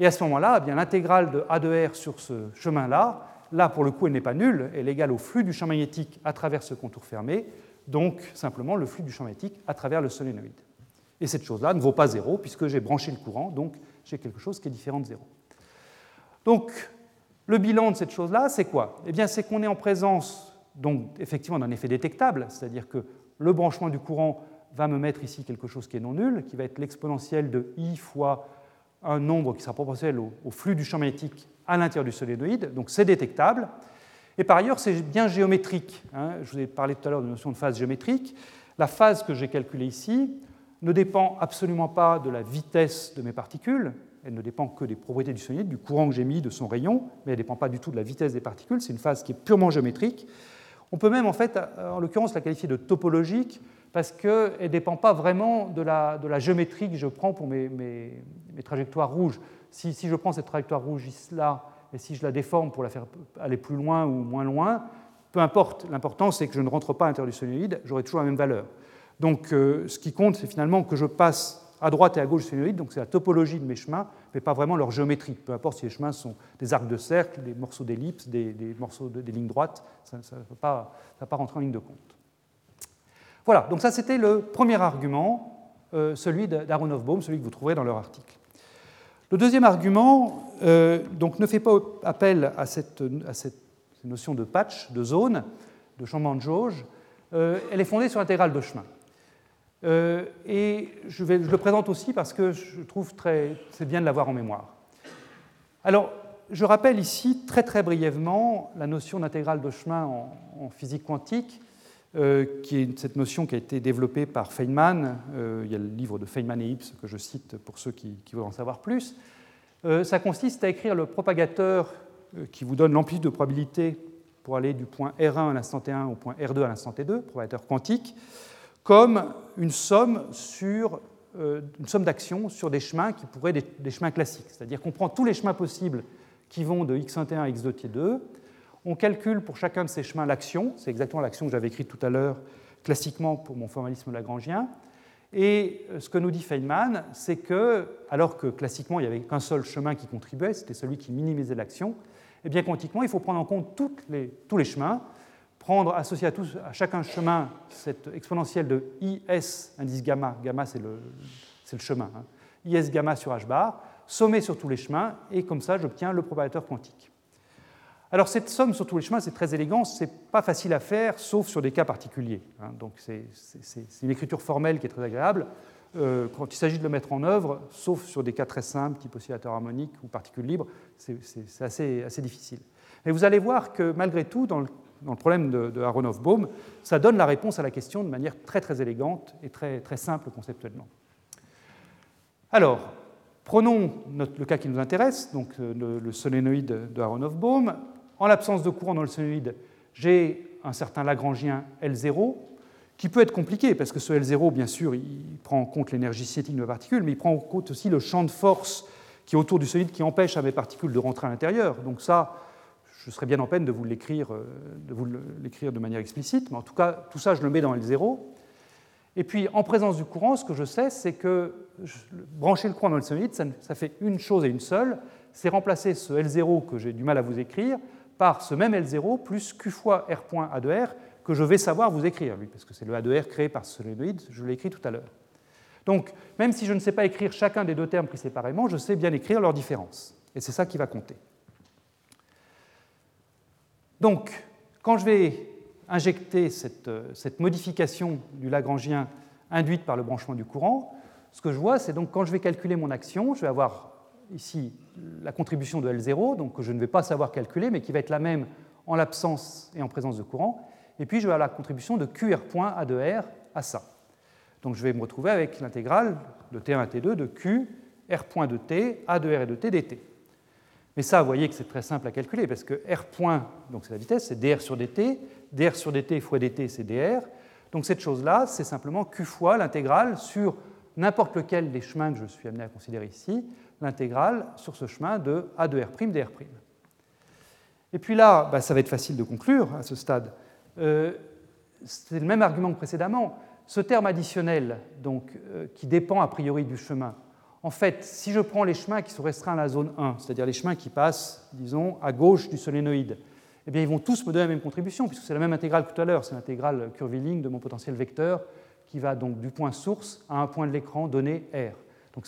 Et à ce moment-là, eh l'intégrale de A de R sur ce chemin-là, là pour le coup elle n'est pas nulle, elle est égale au flux du champ magnétique à travers ce contour fermé, donc simplement le flux du champ magnétique à travers le solénoïde. Et cette chose-là ne vaut pas zéro puisque j'ai branché le courant, donc j'ai quelque chose qui est différent de zéro. Donc, le bilan de cette chose-là, c'est quoi? Eh bien, c'est qu'on est en présence, donc, effectivement, d'un effet détectable, c'est-à-dire que le branchement du courant va me mettre ici quelque chose qui est non nul, qui va être l'exponentielle de i fois un nombre qui sera proportionnel au, flux du champ magnétique à l'intérieur du solénoïde, donc c'est détectable. Et par ailleurs, c'est bien géométrique. Hein. Je vous ai parlé tout à l'heure de la notion de phase géométrique. La phase que j'ai calculée ici ne dépend absolument pas de la vitesse de mes particules, elle ne dépend que des propriétés du solénoïde, du courant que j'ai mis, de son rayon, mais elle ne dépend pas du tout de la vitesse des particules, c'est une phase qui est purement géométrique. On peut même, en fait, en l'occurrence, la qualifier de topologique, parce qu'elle ne dépend pas vraiment de la, de géométrie que je prends pour mes, trajectoires rouges. Si, je prends cette trajectoire rouge là, et si je la déforme pour la faire aller plus loin ou moins loin, peu importe, l'important c'est que je ne rentre pas à l'intérieur du solénoïde, j'aurai toujours la même valeur. Donc euh, ce qui compte, c'est finalement que je passe à droite et à gauche donc c'est la topologie de mes chemins, mais pas vraiment leur géométrie. Peu importe si les chemins sont des arcs de cercle, des morceaux d'ellipse, des, morceaux de, des lignes droites, ça ne va, pas rentrer en ligne de compte. Voilà, donc ça c'était le premier argument, euh, celui d'Aronov-Bohm, celui que vous trouverez dans leur article. Le deuxième argument euh, donc, ne fait pas appel à cette, à cette, notion de patch, de zone, de changement de jauge. Euh, elle est fondée sur l'intégrale de chemin. Euh, et je, le présente aussi parce que je trouve très, c'est bien de l'avoir en mémoire. Alors, je rappelle ici très très brièvement la notion d'intégrale de chemin en, physique quantique, euh, qui est cette notion qui a été développée par Feynman. Euh, il y a le livre de Feynman et Hibbs que je cite pour ceux qui, qui veulent en savoir plus. ça consiste à écrire le propagateur qui vous donne l'amplitude de probabilité pour aller du point R1 à l'instant T1 au point R2 à l'instant T2, propagateur quantique comme une somme, sur, euh, somme d'actions sur des chemins qui pourraient être des, chemins classiques. C'est-à-dire qu'on prend tous les chemins possibles qui vont de x1 à x2 2 on calcule pour chacun de ces chemins l'action, c'est exactement l'action que j'avais écrite tout à l'heure classiquement pour mon formalisme lagrangien. Et euh, ce que nous dit Feynman, c'est que, alors que classiquement il n'y avait qu'un seul chemin qui contribuait, c'était celui qui minimisait l'action, eh bien quantiquement il faut prendre en compte tous les chemins, prendre, associer à, chacun chemin cette exponentielle de IS, indice gamma, gamma c'est le, chemin, hein, IS gamma sur h bar, sommer sur tous les chemins, et comme ça j'obtiens le propagateur quantique. Alors cette somme sur tous les chemins, c'est très élégant, c'est pas facile à faire, sauf sur des cas particuliers. Hein. donc c'est une écriture formelle qui est très agréable. Euh, quand il s'agit de le mettre en œuvre, sauf sur des cas très simples, type oscillateur harmonique ou particules libres, c'est assez, assez difficile. Et vous allez voir que malgré tout, dans le, problème de, Aronoff-Bohm, ça donne la réponse à la question de manière très très élégante et très, très simple conceptuellement. Alors, prenons le cas qui nous intéresse, donc euh, le, solénoïde de Aronoff-Bohm. En l'absence de courant dans le solénoïde, j'ai un certain Lagrangien L0 qui peut être compliqué, parce que ce L0, bien sûr, il prend en compte l'énergie cinétique de la particule, mais il prend en compte aussi le champ de force qui est autour du solide qui empêche à mes particules de rentrer à l'intérieur. Donc ça, je serais bien en peine de vous l'écrire euh, de, de manière explicite, mais en tout cas, tout ça, je le mets dans L0. Et puis, en présence du courant, ce que je sais, c'est que brancher le courant dans le solide, ça, ça fait une chose et une seule, c'est remplacer ce L0 que j'ai du mal à vous écrire par ce même L0 plus Q fois R point A de R, que je vais savoir vous écrire, lui, parce que c'est le A de R créé par ce solénoïde, je l'ai écrit tout à l'heure. Donc, même si je ne sais pas écrire chacun des deux termes pris séparément, je sais bien écrire leurs différences. Et c'est ça qui va compter. Donc, quand je vais injecter cette, cette, modification du Lagrangien induite par le branchement du courant, ce que je vois, c'est donc quand je vais calculer mon action, je vais avoir ici la contribution de L0, donc que je ne vais pas savoir calculer, mais qui va être la même en l'absence et en présence de courant. Et puis, je vais avoir la contribution de QR point A de R à ça. Donc, je vais me retrouver avec l'intégrale de T1 à T2 de Q, R point de T, A de R et de T dt. Mais ça, vous voyez que c'est très simple à calculer, parce que R point, donc c'est la vitesse, c'est dr sur dt, dr sur dt fois dt, c'est dr. Donc cette chose-là, c'est simplement q fois l'intégrale sur n'importe lequel des chemins que je suis amené à considérer ici, l'intégrale sur ce chemin de a de r', dr'. Et puis là, bah, ça va être facile de conclure à ce stade. Euh, c'est le même argument que précédemment. Ce terme additionnel, donc, euh, qui dépend a priori du chemin, en fait, si je prends les chemins qui sont restreints à la zone 1, c'est-à-dire les chemins qui passent, disons, à gauche du solénoïde, eh bien, ils vont tous me donner la même contribution, puisque c'est la même intégrale que tout à l'heure, c'est l'intégrale curviligne de mon potentiel vecteur, qui va donc du point source à un point de l'écran donné R. Donc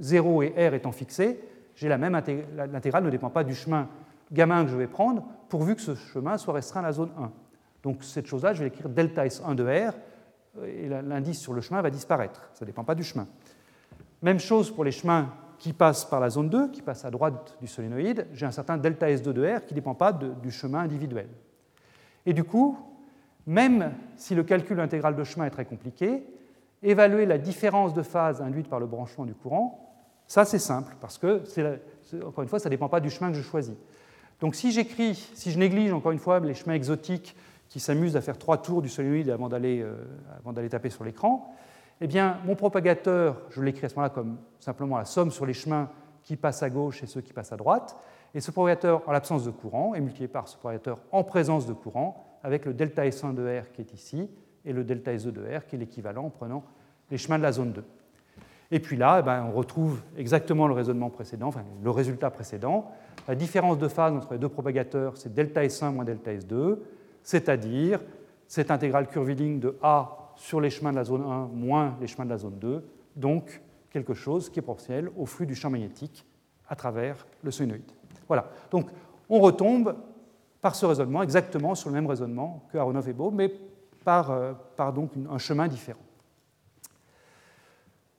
0 et R étant fixés, j'ai la même l'intégrale ne dépend pas du chemin gamma que je vais prendre, pourvu que ce chemin soit restreint à la zone 1. Donc cette chose-là, je vais écrire delta S1 de R, et l'indice sur le chemin va disparaître. Ça ne dépend pas du chemin. Même chose pour les chemins qui passent par la zone 2, qui passent à droite du solénoïde. J'ai un certain delta S2 de R qui ne dépend pas du chemin individuel. Et du coup, même si le calcul intégral de chemin est très compliqué, évaluer la différence de phase induite par le branchement du courant, ça c'est simple, parce que, encore une fois, ça ne dépend pas du chemin que je choisis. Donc si j'écris, si je néglige encore une fois les chemins exotiques qui s'amusent à faire trois tours du solénoïde avant d'aller euh, taper sur l'écran, eh bien, mon propagateur, je l'écris à ce moment-là comme simplement la somme sur les chemins qui passent à gauche et ceux qui passent à droite. Et ce propagateur, en l'absence de courant, est multiplié par ce propagateur en présence de courant, avec le delta S1 de R qui est ici, et le delta S2 de R qui est l'équivalent en prenant les chemins de la zone 2. Et puis là, eh ben, on retrouve exactement le raisonnement précédent, le résultat précédent. La différence de phase entre les deux propagateurs, c'est delta S1 moins delta S2 c'est-à-dire cette intégrale curviligne de A sur les chemins de la zone 1 moins les chemins de la zone 2, donc quelque chose qui est proportionnel au flux du champ magnétique à travers le solénoïde. Voilà, donc on retombe par ce raisonnement exactement sur le même raisonnement que Aronoff et Beau, mais par, euh, par donc un chemin différent.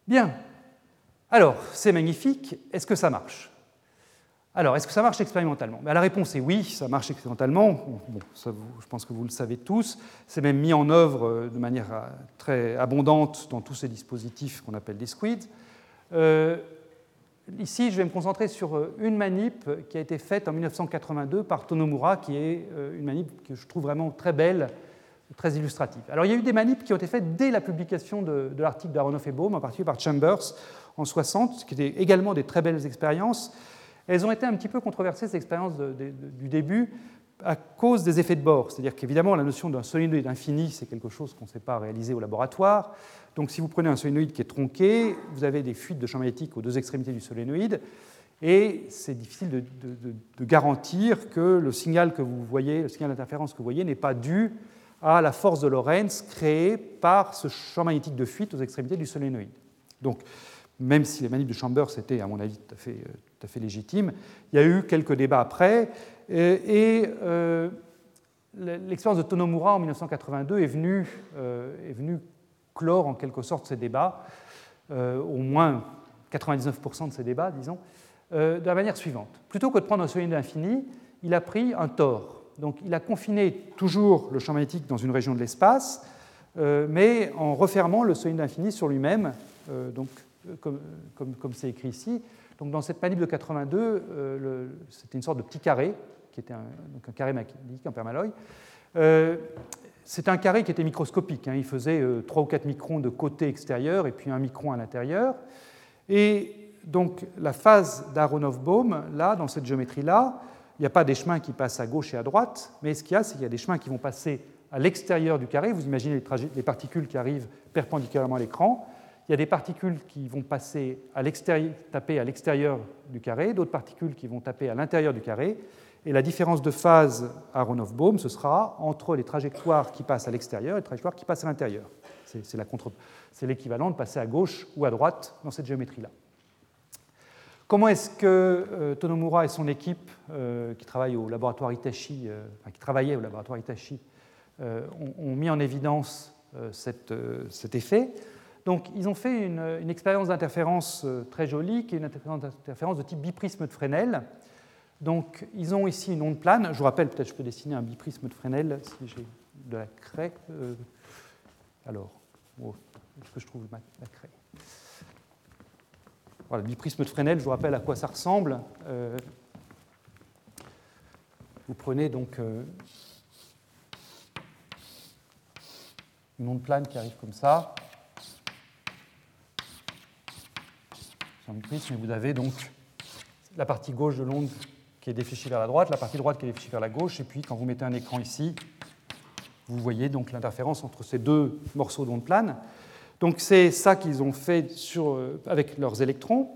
Bien, alors c'est magnifique, est-ce que ça marche? Alors, est-ce que ça marche expérimentalement? Ben, La réponse est oui, ça marche expérimentalement. je pense que vous le savez tous. C'est même mis en œuvre euh, de manière euh, très abondante dans tous ces dispositifs qu'on appelle des squids. Euh, ici, je vais me concentrer sur une manip qui a été faite en 1982 par Tonomura, qui est une manip que je trouve vraiment très belle, très illustrative. Alors, il y a eu des manips qui ont été faites dès la publication de, de l'article d'Aronoff et Baum, en particulier par Chambers en 60, qui étaient également des très belles expériences. Elles ont été un petit peu controversées, ces expériences du début, à cause des effets de bord. C'est-à-dire qu'évidemment, la notion d'un solénoïde infini, c'est quelque chose qu'on ne sait pas réaliser au laboratoire. Donc si vous prenez un solénoïde qui est tronqué, vous avez des fuites de champ magnétique aux deux extrémités du solénoïde, et c'est difficile de, garantir que le signal que vous voyez, le signal d'interférence que vous voyez, n'est pas dû à la force de Lorentz créée par ce champ magnétique de fuite aux extrémités du solénoïde. Donc, même si les manips de Chambers étaient, à mon avis, tout à fait, euh, tout à fait légitime. Il y a eu quelques débats après, et, euh, l'expérience de Tonomura en 1982 est venue, euh, est venue, clore en quelque sorte ces débats, euh, au moins 99% de ces débats, disons, de la manière suivante. Plutôt que de prendre un solénoïde infini, il a pris un tort. Donc il a confiné toujours le champ magnétique dans une région de l'espace, euh, mais en refermant le solide infini sur lui-même, euh, donc comme c'est écrit ici. Donc dans cette manip de 82, c'était une sorte de petit carré, qui était un, un carré magnétique en permaloy. C'est un carré qui était microscopique. Hein. Il faisait 3 ou 4 microns de côté extérieur et puis un micron à l'intérieur. Et donc la phase d'Aronoff-Bohm, là, dans cette géométrie-là, il n'y a pas des chemins qui passent à gauche et à droite, mais ce qu'il y a, c'est qu'il y a des chemins qui vont passer à l'extérieur du carré. Vous imaginez les, particules qui arrivent perpendiculairement à l'écran. Il y a des particules qui vont passer à taper à l'extérieur du carré, d'autres particules qui vont taper à l'intérieur du carré. Et la différence de phase Aronoff-Bohm, ce sera entre les trajectoires qui passent à l'extérieur et les trajectoires qui passent à l'intérieur. C'est l'équivalent de passer à gauche ou à droite dans cette géométrie-là. Comment est-ce que euh, Tonomura et son équipe, euh, qui, au laboratoire Itachi, euh, qui travaillaient au laboratoire Itachi, ont, mis en évidence cet effet? Donc, ils ont fait une, expérience d'interférence très jolie, qui est une interférence de type biprisme de Fresnel. Donc, ils ont ici une onde plane. Je vous rappelle, peut-être je peux dessiner un biprisme de Fresnel si j'ai de la craie. alors, est-ce que je trouve la craie? Voilà, biprisme de Fresnel, je vous rappelle à quoi ça ressemble. Euh, vous prenez donc euh, une onde plane qui arrive comme ça. Vous avez donc la partie gauche de l'onde qui est défléchie vers la droite, la partie droite qui est défléchie vers la gauche, et puis quand vous mettez un écran ici, vous voyez donc l'interférence entre ces deux morceaux d'onde plane. Donc c'est ça qu'ils ont fait euh, avec leurs électrons.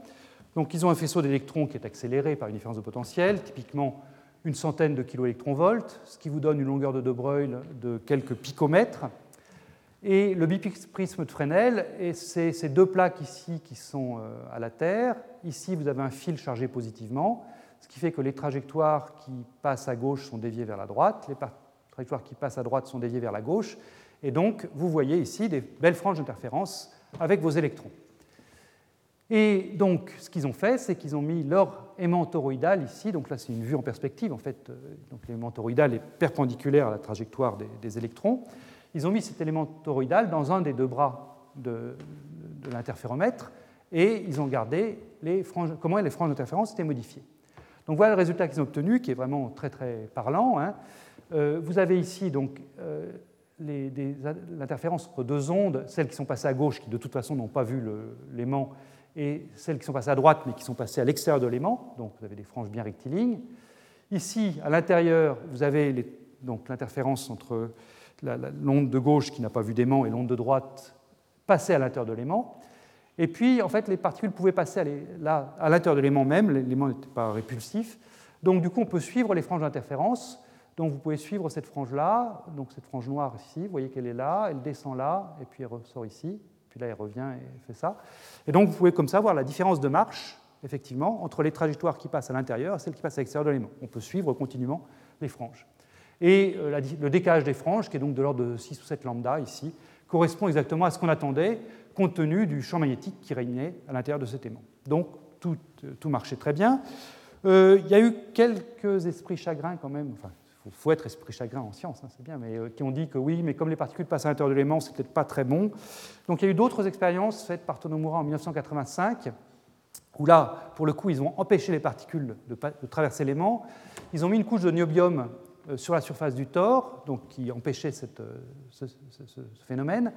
Donc ils ont un faisceau d'électrons qui est accéléré par une différence de potentiel, typiquement une centaine de kiloélectronvolts, ce qui vous donne une longueur de De Broglie de quelques picomètres. Et le biprisme de Fresnel, c'est ces deux plaques ici qui sont euh, à la Terre. Ici, vous avez un fil chargé positivement, ce qui fait que les trajectoires qui passent à gauche sont déviées vers la droite, les trajectoires qui passent à droite sont déviées vers la gauche, et donc, vous voyez ici des belles franges d'interférence avec vos électrons. Et donc, ce qu'ils ont fait, c'est qu'ils ont mis leur aimant toroïdal ici. Donc là, c'est une vue en perspective. En fait, euh, donc l'aimant toroïdal est perpendiculaire à la trajectoire des, électrons. Ils ont mis cet élément toroïdal dans un des deux bras de, l'interféromètre et ils ont gardé les franges, comment les franges d'interférence étaient modifiées. Donc voilà le résultat qu'ils ont obtenu, qui est vraiment très très parlant. Hein. Euh, vous avez ici donc euh, l'interférence entre deux ondes, celles qui sont passées à gauche, qui de toute façon n'ont pas vu l'aimant, et celles qui sont passées à droite, mais qui sont passées à l'extérieur de l'aimant, donc vous avez des franges bien rectilignes. Ici, à l'intérieur, vous avez l'interférence entre l'onde de gauche qui n'a pas vu d'aimant et l'onde de droite passée à l'intérieur de l'aimant. Et puis, en fait, les particules pouvaient passer à, l'intérieur de l'aimant même, l'aimant n'était pas répulsif. Donc, du coup, on peut suivre les franges d'interférence donc vous pouvez suivre cette frange-là, donc cette frange noire ici, vous voyez qu'elle est là, elle descend là, et puis elle ressort ici, puis là elle revient et fait ça. Et donc vous pouvez comme ça voir la différence de marche, effectivement, entre les trajectoires qui passent à l'intérieur et celles qui passent à l'extérieur de l'élément. On peut suivre continuellement les franges. Et euh, le décalage des franges, qui est donc de l'ordre de 6 ou 7 lambda ici, correspond exactement à ce qu'on attendait compte tenu du champ magnétique qui régnait à l'intérieur de cet aimant. Donc tout, tout marchait très bien. Euh, il y a eu quelques esprits chagrins quand même, enfin il faut être esprit chagrin en science, hein, c'est bien, mais euh, qui ont dit que oui, mais comme les particules passent à l'intérieur de l'élément, c'est peut-être pas très bon. Donc il y a eu d'autres expériences faites par Tonomura en 1985, où là, pour le coup, ils ont empêché les particules de, traverser l'aimant. Ils ont mis une couche de niobium euh, sur la surface du tor, donc qui empêchait cette, euh, ce, phénomène.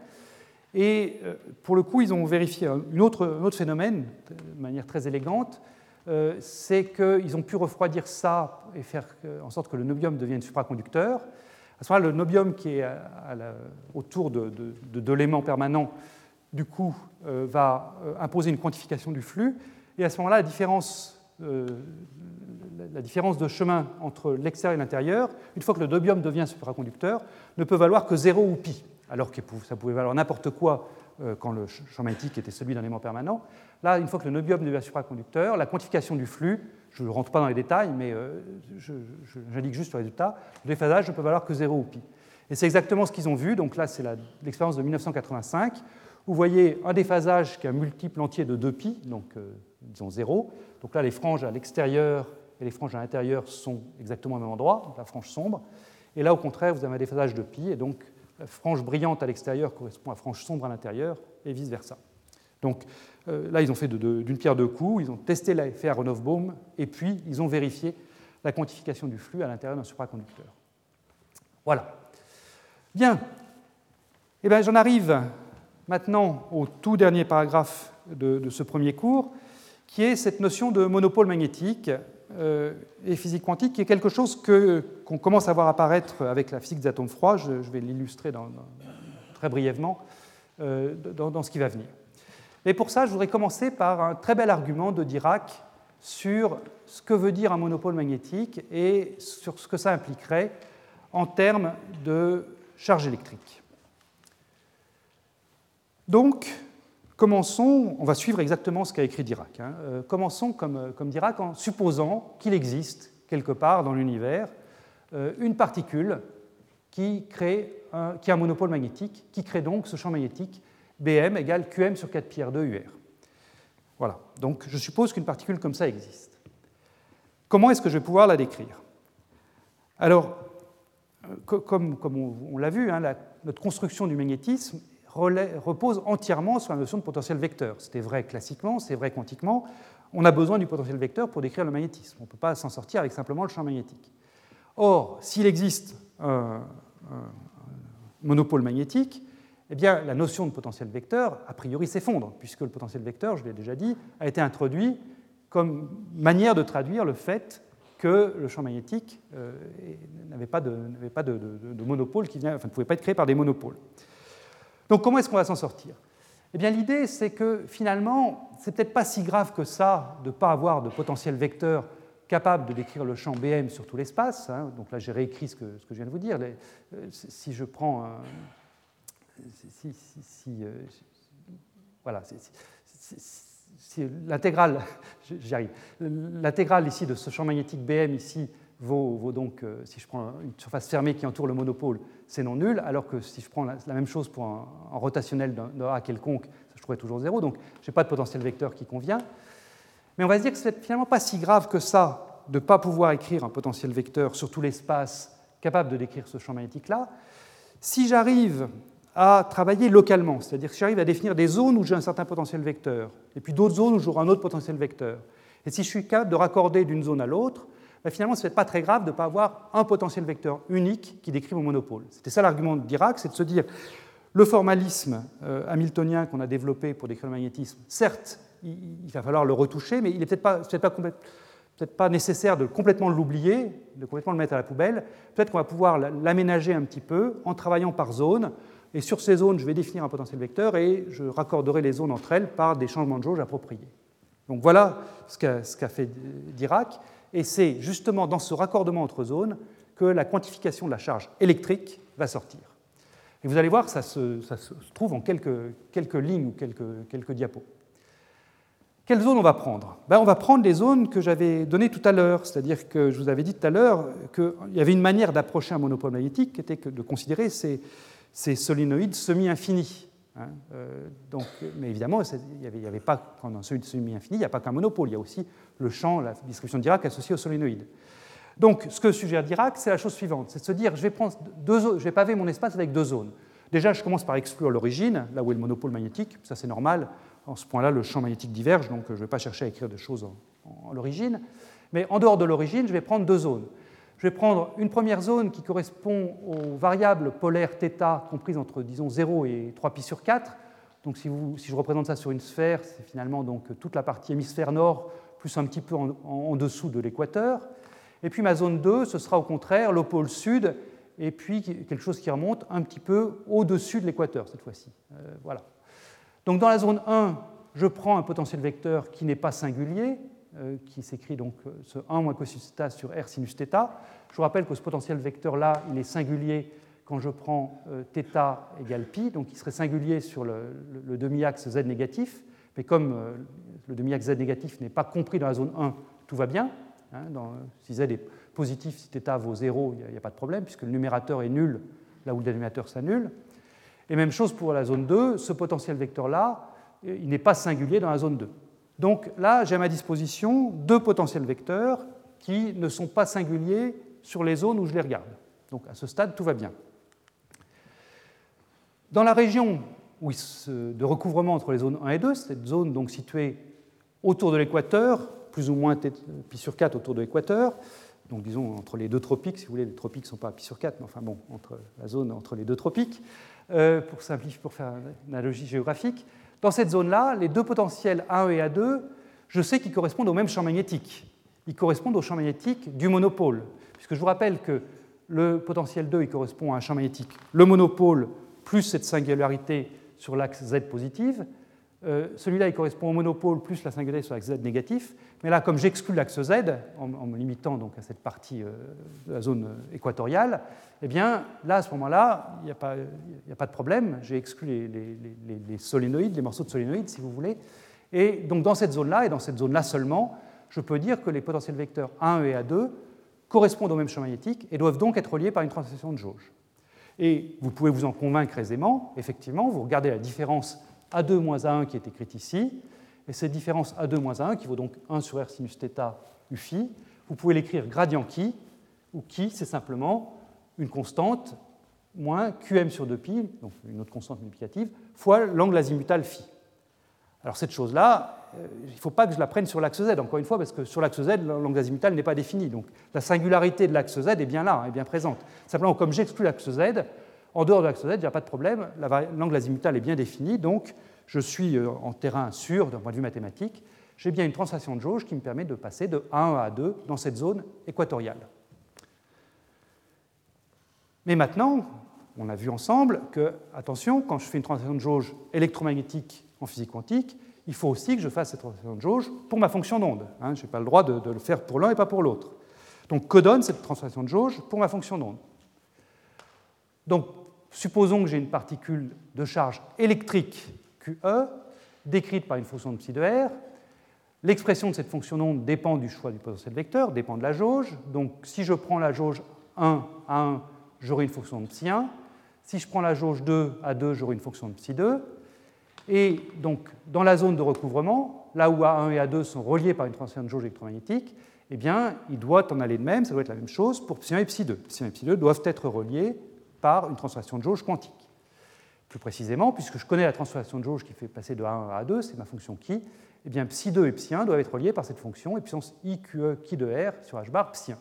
Et pour le coup, ils ont vérifié un autre, phénomène de manière très élégante, euh, c'est qu'ils ont pu refroidir ça et faire en sorte que le nobium devienne supraconducteur. À ce moment-là, le nobium qui est autour de, l'aimant permanent, du coup, euh, va euh, imposer une quantification du flux. Et à ce moment-là, la différence, la différence de chemin entre l'extérieur et l'intérieur, une fois que le nobium devient supraconducteur, ne peut valoir que 0 ou pi, alors que ça pouvait valoir n'importe quoi quand le champ magnétique était celui d'un aimant permanent. Là, une fois que le nobium devient supraconducteur, la quantification du flux, je ne rentre pas dans les détails, mais euh, j'indique juste le résultat, le déphasage ne peut valoir que 0 ou pi. Et c'est exactement ce qu'ils ont vu. Donc là, c'est l'expérience de 1985. Vous voyez un déphasage qui a un multiple entier de 2 pi, donc euh, disons 0. Donc là, les franges à l'extérieur et les franges à l'intérieur sont exactement au même endroit, donc la frange sombre. Et là, au contraire, vous avez un déphasage de pi, et donc la frange brillante à l'extérieur correspond à la frange sombre à l'intérieur, et vice-versa. Donc euh, là, ils ont fait d'une pierre deux coups, ils ont testé l'effet Aronoff-Bohm, et puis ils ont vérifié la quantification du flux à l'intérieur d'un supraconducteur. Voilà. Bien. Eh bien, j'en arrive maintenant au tout dernier paragraphe de, ce premier cours, qui est cette notion de monopôle magnétique et physique quantique, qui est quelque chose qu'on commence à voir apparaître avec la physique des atomes froids. Je, vais l'illustrer très brièvement euh, dans, ce qui va venir. Mais pour ça, je voudrais commencer par un très bel argument de Dirac sur ce que veut dire un monopôle magnétique et sur ce que ça impliquerait en termes de charge électrique. Donc, commençons, on va suivre exactement ce qu'a écrit Dirac. Hein. Euh, commençons comme, comme, Dirac en supposant qu'il existe quelque part dans l'univers euh, une particule qui, crée un, qui a un monopôle magnétique, qui crée donc ce champ magnétique BM égale QM sur 4 pi R2 UR. Voilà, donc je suppose qu'une particule comme ça existe. Comment est-ce que je vais pouvoir la décrire? Alors, euh, comme, comme on, l'a vu, hein, notre construction du magnétisme repose entièrement sur la notion de potentiel vecteur. C'était vrai classiquement, c'est vrai quantiquement. On a besoin du potentiel vecteur pour décrire le magnétisme. On ne peut pas s'en sortir avec simplement le champ magnétique. Or, s'il existe un monopôle magnétique, eh bien, la notion de potentiel vecteur, a priori, s'effondre, puisque le potentiel vecteur, je l'ai déjà dit, a été introduit comme manière de traduire le fait que le champ magnétique euh, n'avait pas, de, monopôle, qui ne pouvait pas être créé par des monopoles. Donc comment est-ce qu'on va s'en sortir? Eh bien l'idée c'est que finalement, c'est peut-être pas si grave que ça de ne pas avoir de potentiel vecteur capable de décrire le champ BM sur tout l'espace. Hein. Donc là j'ai réécrit ce que, je viens de vous dire. Euh, si je prends si, euh, voilà, si, l'intégrale, j'y l'intégrale ici de ce champ magnétique BM ici vaut, donc, euh, si je prends une surface fermée qui entoure le monopôle, c'est non nul, alors que si je prends la, même chose pour un, rotationnel d'un A quelconque, je trouverais toujours zéro, donc je n'ai pas de potentiel vecteur qui convient. Mais on va se dire que c'est finalement pas si grave que ça de ne pas pouvoir écrire un potentiel vecteur sur tout l'espace capable de décrire ce champ magnétique-là. Si j'arrive à travailler localement, c'est-à-dire que j'arrive à définir des zones où j'ai un certain potentiel vecteur, et puis d'autres zones où j'aurai un autre potentiel vecteur. Et si je suis capable de raccorder d'une zone à l'autre, ben finalement, ce n'est pas très grave de ne pas avoir un potentiel vecteur unique qui décrit mon monopôle. C'était ça l'argument de Dirac, c'est de se dire le formalisme euh, hamiltonien qu'on a développé pour décrire le magnétisme, certes, il, va falloir le retoucher, mais il n'est peut-être pas, peut pas, pas, nécessaire de complètement l'oublier, de complètement le mettre à la poubelle. Peut-être qu'on va pouvoir l'aménager un petit peu en travaillant par zone, et sur ces zones, je vais définir un potentiel vecteur et je raccorderai les zones entre elles par des changements de jauge appropriés. Donc voilà ce qu'a fait Dirac. Et c'est justement dans ce raccordement entre zones que la quantification de la charge électrique va sortir. Et vous allez voir, ça se, trouve en quelques, lignes ou quelques, diapos. Quelles zones on va prendre? Ben, On va prendre les zones que j'avais données tout à l'heure, c'est-à-dire que je vous avais dit tout à l'heure qu'il y avait une manière d'approcher un monopole magnétique qui était de considérer ces, ces solénoïdes semi-infinis. Hein, euh, donc, mais évidemment, il n'y avait, avait, pas, quand un solide semi-infini, il n'y a pas qu'un monopôle, il y a aussi le champ, la distribution de Dirac associée au solénoïde. Donc, ce que suggère Dirac, c'est la chose suivante c'est de se dire je vais, prendre deux, je vais paver mon espace avec deux zones. Déjà, je commence par exclure l'origine, là où est le monopôle magnétique, ça c'est normal. En ce point-là, le champ magnétique diverge, donc je ne vais pas chercher à écrire des choses en l'origine. Mais en dehors de l'origine, je vais prendre deux zones. Je vais prendre une première zone qui correspond aux variables polaires θ comprises entre, disons, 0 et 3π sur 4. Donc si, je représente ça sur une sphère, c'est finalement donc toute la partie hémisphère nord plus un petit peu en, dessous de l'équateur. Et puis ma zone 2, ce sera au contraire le pôle sud et puis quelque chose qui remonte un petit peu au-dessus de l'équateur cette fois-ci. Euh, voilà. Donc dans la zone 1, je prends un potentiel vecteur qui n'est pas singulier, qui s'écrit donc euh, ce 1 moins cosinus θ sur r sinus θ. Je vous rappelle que ce potentiel vecteur-là, il est singulier quand je prends euh, θ égale pi, donc il serait singulier sur le, demi-axe z négatif, mais comme le demi-axe z négatif n'est pas compris dans la zone 1, tout va bien. Hein, si z est positif, si θ vaut 0, il n'y a, pas de problème, puisque le numérateur est nul là où le dénominateur s'annule. Et même chose pour la zone 2, ce potentiel vecteur-là, il n'est pas singulier dans la zone 2. Donc là, j'ai à ma disposition deux potentiels vecteurs qui ne sont pas singuliers sur les zones où je les regarde. Donc à ce stade, tout va bien. Dans la région de recouvrement entre les zones 1 et 2, cette zone donc située autour de l'équateur, plus ou moins pi sur 4 autour de l'équateur, donc disons entre les deux tropiques, si vous voulez, les tropiques ne sont pas pi sur 4, mais enfin bon, entre la zone entre les deux tropiques, euh, pour simplifier, pour faire une analogie géographique. Dans cette zone-là, les deux potentiels A1 et A2, je sais qu'ils correspondent au même champ magnétique. Ils correspondent au champ magnétique du monopôle, puisque je vous rappelle que le potentiel 2 il correspond à un champ magnétique, le monopôle plus cette singularité sur l'axe Z positive. Euh, celui-là, il correspond au monopôle plus la singularité sur l'axe Z négatif. Mais là, comme j'exclus l'axe Z, en, me limitant donc à cette partie euh, de la zone équatoriale, eh bien, là, à ce moment-là, il n'y a, pas de problème. J'ai exclu les, solénoïdes, les morceaux de solénoïdes, si vous voulez. Et donc, dans cette zone-là, et dans cette zone-là seulement, je peux dire que les potentiels vecteurs A1 et A2 correspondent au même champ magnétique et doivent donc être reliés par une transition de jauge. Et vous pouvez vous en convaincre aisément, effectivement, vous regardez la différence A2 moins A1 qui est écrite ici, et cette différence A2 moins A1 qui vaut donc 1 sur R sinus θ u phi, vous pouvez l'écrire gradient qui, où qui c'est simplement une constante moins qm sur 2pi, donc une autre constante multiplicative, fois l'angle azimutal phi. Alors cette chose-là, euh, il ne faut pas que je la prenne sur l'axe Z, encore une fois, parce que sur l'axe Z, l'angle azimutal n'est pas défini. Donc la singularité de l'axe Z est bien là, est bien présente. Simplement, comme j'exclus l'axe Z, en dehors de l'axe Z, il n'y a pas de problème, l'angle azimutal est bien défini, donc je suis euh, en terrain sûr d'un point de vue mathématique. J'ai bien une translation de jauge qui me permet de passer de A1 à A2 dans cette zone équatoriale. Mais maintenant, on a vu ensemble que, attention, quand je fais une translation de jauge électromagnétique en physique quantique, il faut aussi que je fasse cette translation de jauge pour ma fonction d'onde. Hein. je n'ai pas le droit de, le faire pour l'un et pas pour l'autre. Donc, que donne cette translation de jauge pour ma fonction d'onde? Donc, supposons que j'ai une particule de charge électrique QE, décrite par une fonction de psi de R. L'expression de cette fonction d'onde dépend du choix du potentiel vecteur, dépend de la jauge. Donc, si je prends la jauge 1 à 1, j'aurai une fonction de psi 1. Si je prends la jauge 2 à 2, j'aurai une fonction de psi 2. Et donc, dans la zone de recouvrement, là où A1 et A2 sont reliés par une transition de jauge électromagnétique, eh bien, il doit en aller de même, ça doit être la même chose pour psi1 et psi2. Psi1 et psi2 doivent être reliés une transformation de jauge quantique. Plus précisément, puisque je connais la transformation de jauge qui fait passer de A1 à A2, c'est ma fonction qui, eh bien, psi2 et psi1 doivent être reliés par cette fonction, et puissance i QE qui de R sur h bar psi1,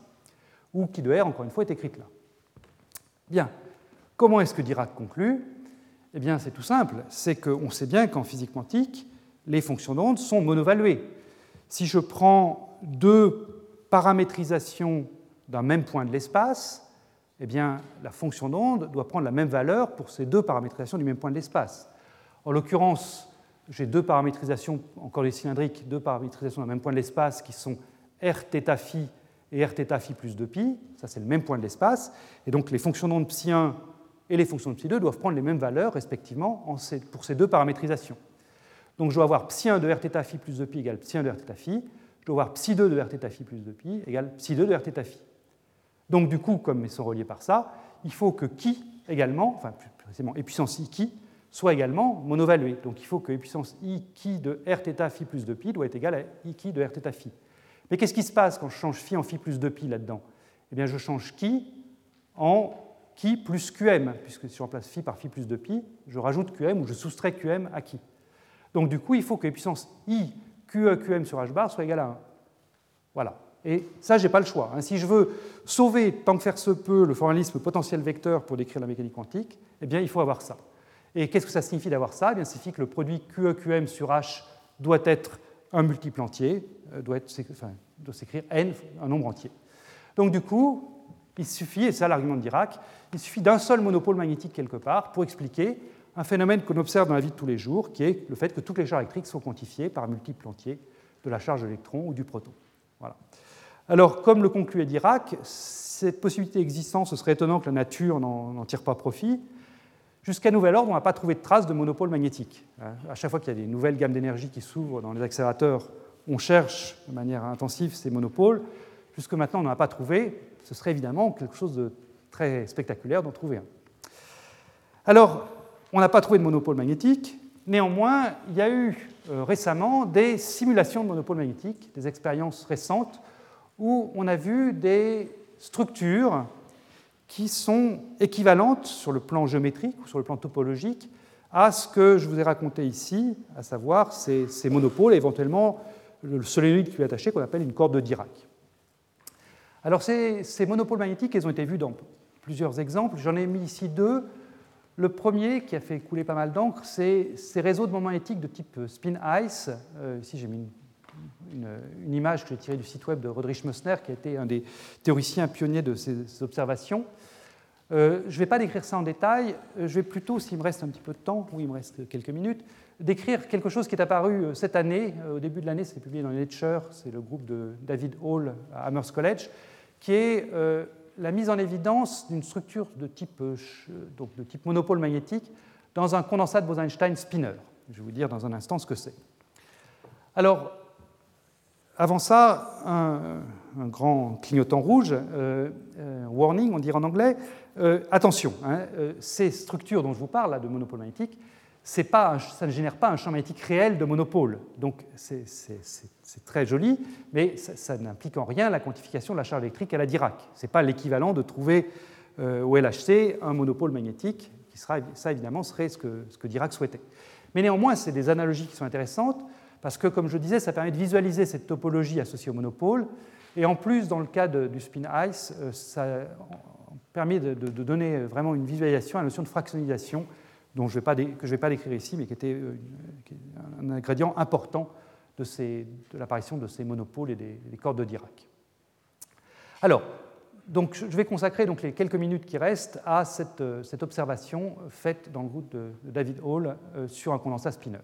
où qui de R, encore une fois, est écrite là. Bien, comment est-ce que Dirac conclut? Eh bien, c'est tout simple. C'est qu'on sait bien qu'en physique quantique, les fonctions d'onde sont monovaluées. Si je prends deux paramétrisations d'un même point de l'espace, eh bien, la fonction d'onde doit prendre la même valeur pour ces deux paramétrisations du même point de l'espace. En l'occurrence, j'ai deux paramétrisations, encore les cylindriques, deux paramétrisations d'un même point de l'espace qui sont r θ phi et r θ phi plus 2pi. Ça, c'est le même point de l'espace. Et donc, les fonctions d'onde psi 1 et les fonctions de psi2 doivent prendre les mêmes valeurs respectivement pour ces deux paramétrisations. Donc je dois avoir psi1 de rθ phi plus 2pi égale psi1 de rθ phi, je dois avoir psi2 de rθ phi plus 2pi égale psi2 de rθ phi. Donc du coup, comme ils sont reliés par ça, il faut que qui également, enfin plus précisément, et puissance i qui soit également monovaluée. Donc il faut que puissance i qui de rθ phi plus 2pi doit être égale à i qui de rθ phi. Mais qu'est-ce qui se passe quand je change phi en phi plus 2pi là-dedans? Eh bien je change qui en qui plus qm, puisque si je remplace phi par phi plus 2pi, je rajoute qm ou je soustrais qm à qui? Donc du coup, il faut que les puissances i qe qm sur h bar soient égales à 1. Voilà. Et ça, je n'ai pas le choix. Hein. Si je veux sauver, tant que faire se peut, le formalisme potentiel vecteur pour décrire la mécanique quantique, eh bien, il faut avoir ça. Et qu'est-ce que ça signifie d'avoir ça? Eh bien, Ça signifie que le produit QE QM sur H doit être un multiple entier, euh, doit, s'écrire n, un nombre entier. Donc du coup, il suffit, et c'est ça l'argument de Dirac, il suffit d'un seul monopôle magnétique quelque part pour expliquer un phénomène qu'on observe dans la vie de tous les jours, qui est le fait que toutes les charges électriques sont quantifiées par un multiple entier de la charge de l'électron ou du proton. Voilà. Alors, comme le concluait Dirac, cette possibilité existant, ce serait étonnant que la nature n'en tire pas profit. Jusqu'à nouvel ordre, on n'a pas trouvé de traces de monopôle magnétique. Hein, à chaque fois qu'il y a des nouvelles gammes d'énergie qui s'ouvrent dans les accélérateurs, on cherche de manière intensive ces monopoles. Jusque maintenant, on n'en a pas trouvé ce serait évidemment quelque chose de très spectaculaire d'en trouver un. Alors, on n'a pas trouvé de monopôle magnétique, néanmoins, il y a eu euh, récemment des simulations de monopôle magnétique, des expériences récentes où on a vu des structures qui sont équivalentes sur le plan géométrique ou sur le plan topologique à ce que je vous ai raconté ici, à savoir ces, monopoles et éventuellement le solénoïde qui est attaché qu'on appelle une corde de Dirac. Alors ces, ces, monopoles magnétiques, ils ont été vus dans plusieurs exemples. J'en ai mis ici deux. Le premier, qui a fait couler pas mal d'encre, c'est ces réseaux de moments magnétiques de type spin-ice. Euh, ici, j'ai mis une, image que j'ai tirée du site web de Rodrich Mössner, qui a été un des théoriciens pionniers de ces, observations. Euh, je ne vais pas décrire ça en détail, euh, je vais plutôt, s'il me reste un petit peu de temps, ou il me reste quelques minutes, décrire quelque chose qui est apparu cette année, au début de l'année, c'est publié dans Nature, c'est le groupe de David Hall à Amherst College, qui est la mise en évidence d'une structure de type, euh, donc de type monopôle magnétique dans un condensat de Bose-Einstein spinner. Je vais vous dire dans un instant ce que c'est. Alors, avant ça, un, grand clignotant rouge, euh, euh, warning, on dirait en anglais. attention, hein, ces structures dont je vous parle, là, de monopôle magnétique, ça ne génère pas un champ magnétique réel de monopôle. Donc c'est très joli, mais ça, n'implique en rien la quantification de la charge électrique à la Dirac. Ce n'est pas l'équivalent de trouver euh, au LHC un monopôle magnétique, qui ça évidemment serait ce que Dirac souhaitait. Mais néanmoins, c'est des analogies qui sont intéressantes, parce que, comme je disais, ça permet de visualiser cette topologie associée au monopôle, et en plus, dans le cas du spin ice, euh, ça permet de, donner vraiment une visualisation à la notion de fractionnalisation dont je vais pas, que je ne vais pas décrire ici, mais qui était euh, un ingrédient important de, l'apparition de ces monopoles et des, cordes de Dirac. Alors, donc, je vais consacrer donc, les quelques minutes qui restent à cette, euh, observation faite dans le groupe de, David Hall sur un condensat spinner.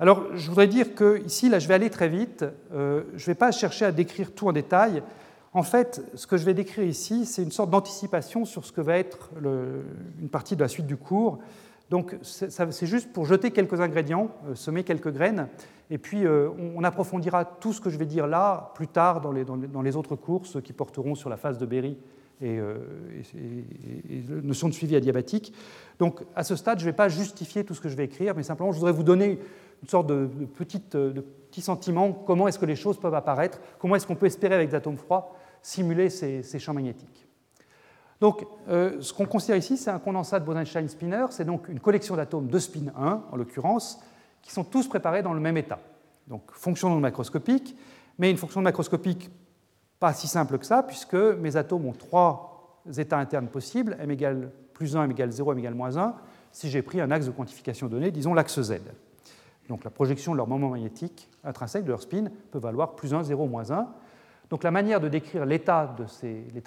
Alors, je voudrais dire que ici, là, je vais aller très vite. je ne vais pas chercher à décrire tout en détail. En fait, ce que je vais décrire ici, c'est une sorte d'anticipation sur ce que va être une partie de la suite du cours. Donc, c'est juste pour jeter quelques ingrédients, euh, semer quelques graines, et puis euh, on, approfondira tout ce que je vais dire là plus tard dans les, autres cours, ceux qui porteront sur la phase de Berry et, euh, la notion de suivi adiabatique. Donc, à ce stade, je ne vais pas justifier tout ce que je vais écrire, mais simplement, je voudrais vous donner une sorte de, petit sentiment, comment est-ce que les choses peuvent apparaître, comment est-ce qu'on peut espérer avec des atomes froids simuler ces, champs magnétiques? Donc, euh, ce qu'on considère ici, c'est un condensat de Bose-Einstein spinner, c'est donc une collection d'atomes de spin 1, en l'occurrence, qui sont tous préparés dans le même état. Donc, fonction non macroscopique, mais une fonction macroscopique pas si simple que ça, puisque mes atomes ont trois états internes possibles, m égale plus 1, m égale 0, m égale moins 1, si j'ai pris un axe de quantification donné, disons l'axe Z. Donc la projection de leur moment magnétique intrinsèque, de leur spin, peut valoir plus 1, 0, moins 1. Donc la manière de décrire l'état,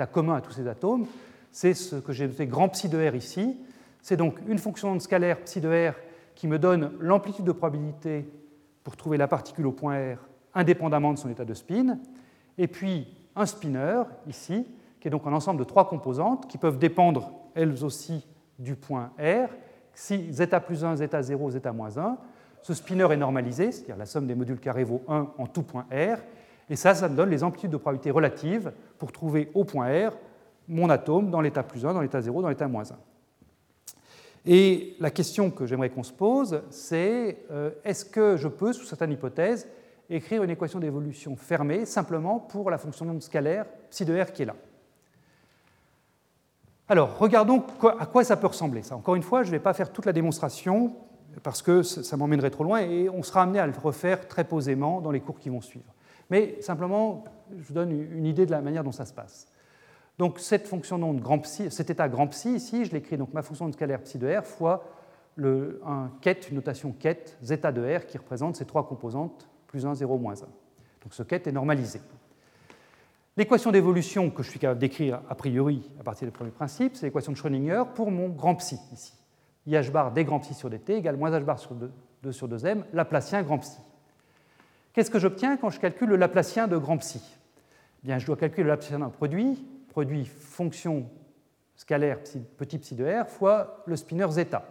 commun à tous ces atomes, c'est ce que j'ai noté grand psi de R ici. C'est donc une fonction scalaire psi de R qui me donne l'amplitude de probabilité pour trouver la particule au point R indépendamment de son état de spin, et puis un spinner ici, qui est donc un ensemble de trois composantes qui peuvent dépendre elles aussi du point R, si zeta plus 1, zeta 0, zeta moins 1. Ce spinner est normalisé, c'est-à-dire la somme des modules carrés vaut 1 en tout point R, et ça, ça me donne les amplitudes de probabilité relatives pour trouver au point R mon atome dans l'état plus 1, dans l'état 0, dans l'état moins 1. Et la question que j'aimerais qu'on se pose, c'est euh, est-ce que je peux, sous certaines hypothèses, écrire une équation d'évolution fermée simplement pour la fonction non scalaire psi de R qui est là? Alors, regardons à quoi ça peut ressembler. Encore une fois, je ne vais pas faire toute la démonstration parce que ça m'emmènerait trop loin et on sera amené à le refaire très posément dans les cours qui vont suivre. Mais simplement, je vous donne une idée de la manière dont ça se passe. Donc cette fonction de grand psi, cet état grand psi ici, je l'écris donc ma fonction de scalaire psi de r fois un ket, une notation ket, zeta de r qui représente ces trois composantes, plus 1, 0, moins 1. Donc ce ket est normalisé. L'équation d'évolution que je suis capable d'écrire a priori à partir du premier principe, c'est l'équation de Schrödinger pour mon grand psi ici. IH bar des grand psi sur dt égale moins h bar sur 2, sur 2m, Laplacien grand psi. Qu'est-ce que j'obtiens quand je calcule le Laplacien de grand psi? Eh Bien, je dois calculer le Laplacien d'un produit, produit fonction scalaire petit psi de r fois le spinner zeta.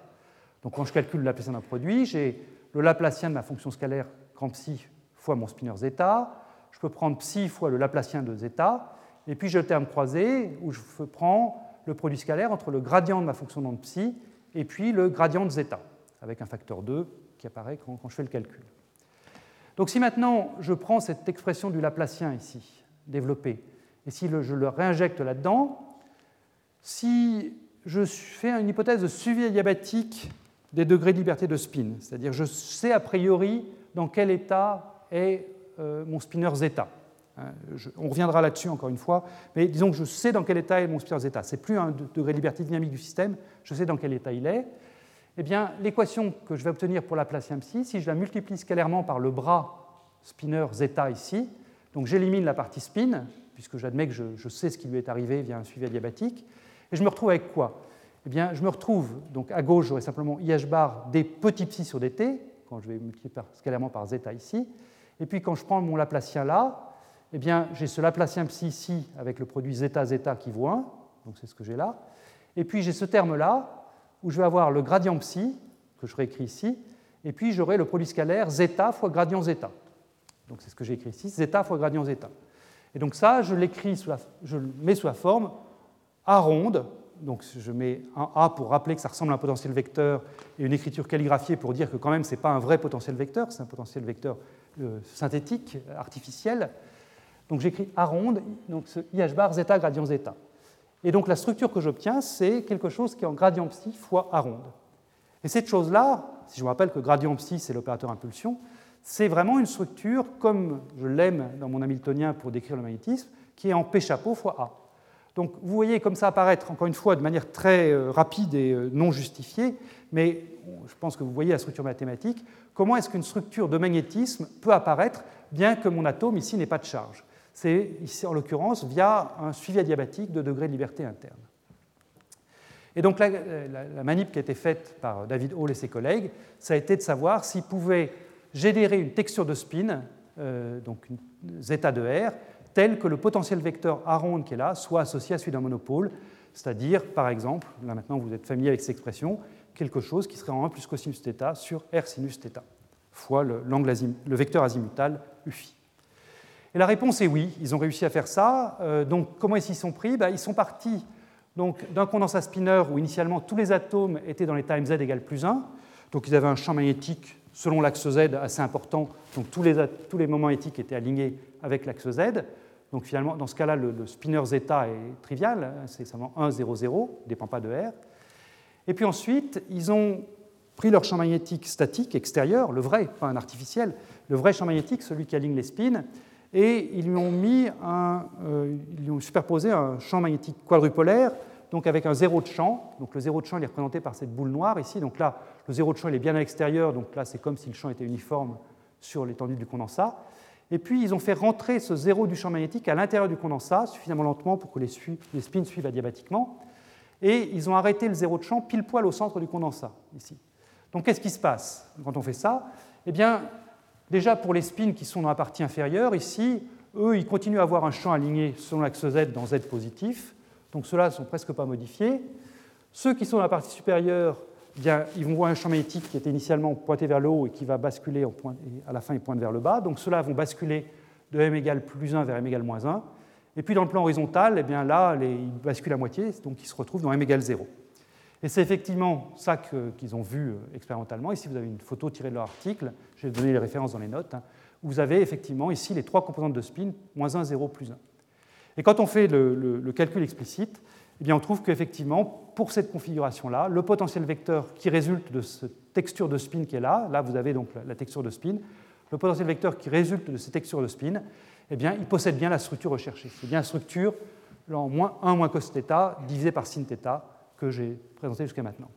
Donc quand je calcule le Laplacien d'un produit, j'ai le Laplacien de ma fonction scalaire grand psi fois mon spinner zeta. Je peux prendre psi fois le Laplacien de zeta. Et puis j'ai le terme croisé où je prends le produit scalaire entre le gradient de ma fonction de psi et puis le gradient de zeta, avec un facteur 2 qui apparaît quand je fais le calcul. Donc si maintenant je prends cette expression du Laplacien ici, développé. Et si je le réinjecte là-dedans, si je fais une hypothèse de suivi adiabatique des degrés de liberté de spin, c'est-à-dire je sais a priori dans quel état est euh, mon spinner zeta. Hein, on reviendra là-dessus encore une fois, mais disons que je sais dans quel état est mon spinner zeta. C'est plus un degré de liberté dynamique du système, je sais dans quel état il est. Eh bien, l'équation que je vais obtenir pour la Laplacien psi, si je la multiplie scalairement par le bras spinner zeta ici, donc j'élimine la partie spin, puisque j'admets que je, sais ce qui lui est arrivé via un suivi adiabatique, et je me retrouve avec quoi? Eh bien, je me retrouve, donc à gauche, j'aurai simplement IH bar des petits psi sur dt, quand je vais multiplier scalairement par zeta ici, et puis quand je prends mon Laplacien là, eh bien, j'ai ce Laplacien psi ici avec le produit zeta zeta qui vaut 1, donc c'est ce que j'ai là, et puis j'ai ce terme-là, où je vais avoir le gradient psi, que je réécris ici, et puis j'aurai le produit scalaire zeta fois gradient zeta. Donc c'est ce que j'ai écrit ici, zeta fois gradient zeta. Et donc ça, je l'écris, je le mets sous la forme A ronde, donc je mets un A pour rappeler que ça ressemble à un potentiel vecteur et une écriture calligraphiée pour dire que quand même ce n'est pas un vrai potentiel vecteur, c'est un potentiel vecteur euh, synthétique, artificiel. Donc j'écris A ronde, donc ce IH bar zeta gradient zeta. Et donc la structure que j'obtiens, c'est quelque chose qui est en gradient psi fois A ronde. Et cette chose-là, si je vous rappelle que gradient psi, c'est l'opérateur impulsion, c'est vraiment une structure, comme je l'aime dans mon Hamiltonien pour décrire le magnétisme, qui est en P chapeau fois A. Donc vous voyez comme ça apparaître, encore une fois, de manière très euh, rapide et euh, non justifiée, mais je pense que vous voyez la structure mathématique, comment est-ce qu'une structure de magnétisme peut apparaître bien que mon atome ici n'ait pas de charge? C'est ici en l'occurrence via un suivi adiabatique de degré de liberté interne. Et donc la, manip qui a été faite par David Hall et ses collègues, ça a été de savoir s'ils pouvaient générer une texture de spin, euh, donc zeta de R, telle que le potentiel vecteur A ronde qui est là soit associé à celui d'un monopôle, c'est-à-dire, par exemple, là maintenant vous êtes familier avec cette expression, quelque chose qui serait en 1 plus cosinus θ sur R sinus θ, fois le, le vecteur azimutal UFI. Et la réponse est oui, ils ont réussi à faire ça. Euh, donc comment est-ce qu'ils sont pris? Bah, Ils sont partis d'un condensat spinner où initialement tous les atomes étaient dans l'état mz égale plus 1. Donc ils avaient un champ magnétique selon l'axe z assez important. Donc tous les, les moments magnétiques étaient alignés avec l'axe z. Donc finalement, dans ce cas-là, le, spinner zeta est trivial, hein, c'est seulement 1, 0, 0, ne dépend pas de R. Et puis ensuite, ils ont pris leur champ magnétique statique extérieur, le vrai, pas un artificiel, le vrai champ magnétique, celui qui aligne les spins, et ils lui ont mis un, euh, ils lui ont superposé un champ magnétique quadrupolaire, donc avec un zéro de champ. Donc le zéro de champ il est représenté par cette boule noire ici. Donc là, le zéro de champ il est bien à l'extérieur, donc là c'est comme si le champ était uniforme sur l'étendue du condensat. Et puis ils ont fait rentrer ce zéro du champ magnétique à l'intérieur du condensat suffisamment lentement pour que les, les spins suivent adiabatiquement. Et ils ont arrêté le zéro de champ pile poil au centre du condensat ici. Donc qu'est-ce qui se passe quand on fait ça? Eh bien, Déjà pour les spins qui sont dans la partie inférieure, ici, eux, ils continuent à avoir un champ aligné selon l'axe Z dans Z positif, donc ceux-là ne sont presque pas modifiés. Ceux qui sont dans la partie supérieure, eh bien, ils vont voir un champ magnétique qui était initialement pointé vers le haut et qui va basculer à la fin il pointe vers le bas. Donc ceux-là vont basculer de m égale plus 1 vers m égale moins 1. Et puis dans le plan horizontal, eh bien, là, ils basculent à moitié, donc ils se retrouvent dans m égale 0. Et c'est effectivement ça qu'ils ont vu euh, expérimentalement. Ici, vous avez une photo tirée de leur article, j'ai donné les références dans les notes. Hein, vous avez effectivement ici les trois composantes de spin, moins 1, 0, plus 1. Et quand on fait le, calcul explicite, eh bien, on trouve qu'effectivement, pour cette configuration-là, le potentiel vecteur qui résulte de cette texture de spin qui est là, là vous avez donc la texture de spin, le potentiel vecteur qui résulte de cette texture de spin, eh bien, il possède bien la structure recherchée. C'est bien la structure en moins 1 moins cos divisé par sin que j'ai présenté jusqu'à maintenant.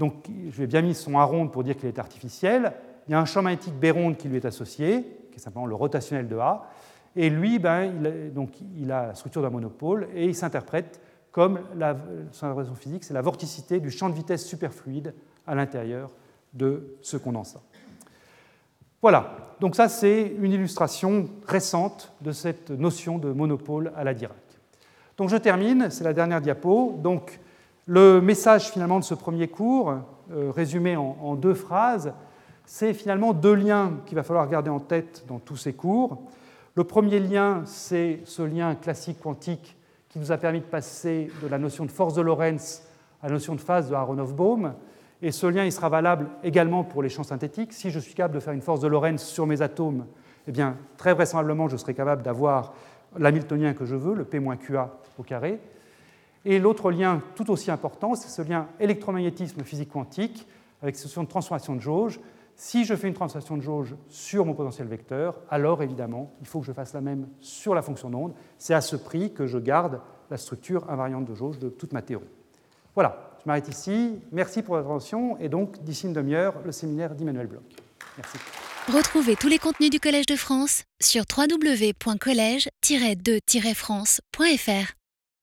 Donc, je lui ai bien mis son A pour dire qu'il est artificiel. Il y a un champ magnétique B ronde qui lui est associé, qui est simplement le rotationnel de A. Et lui, ben, il, a, donc, il a la structure d'un monopôle et il s'interprète comme la, son interprétation physique, c'est la vorticité du champ de vitesse superfluide à l'intérieur de ce condensat. Voilà, donc ça c'est une illustration récente de cette notion de monopôle à la Dirac. Donc je termine, c'est la dernière diapo. Donc le message finalement de ce premier cours, euh, résumé en, deux phrases, c'est finalement deux liens qu'il va falloir garder en tête dans tous ces cours. Le premier lien, c'est ce lien classique quantique qui nous a permis de passer de la notion de force de Lorentz à la notion de phase de Aharonov-Bohm. Et ce lien, il sera valable également pour les champs synthétiques. Si je suis capable de faire une force de Lorentz sur mes atomes, eh bien, très vraisemblablement, je serai capable d'avoir l'hamiltonien que je veux, le P-QA au carré. Et l'autre lien tout aussi important, c'est ce lien électromagnétisme physique quantique avec cette notion de transformation de jauge. Si je fais une transformation de jauge sur mon potentiel vecteur, alors évidemment, il faut que je fasse la même sur la fonction d'onde. C'est à ce prix que je garde la structure invariante de jauge de toute ma théorie. Voilà, je m'arrête ici. Merci pour votre attention. Et donc, d'ici une demi-heure, le séminaire d'Emmanuel Bloch. Merci. Retrouvez tous les contenus du Collège de France sur www.colège-2-france.fr.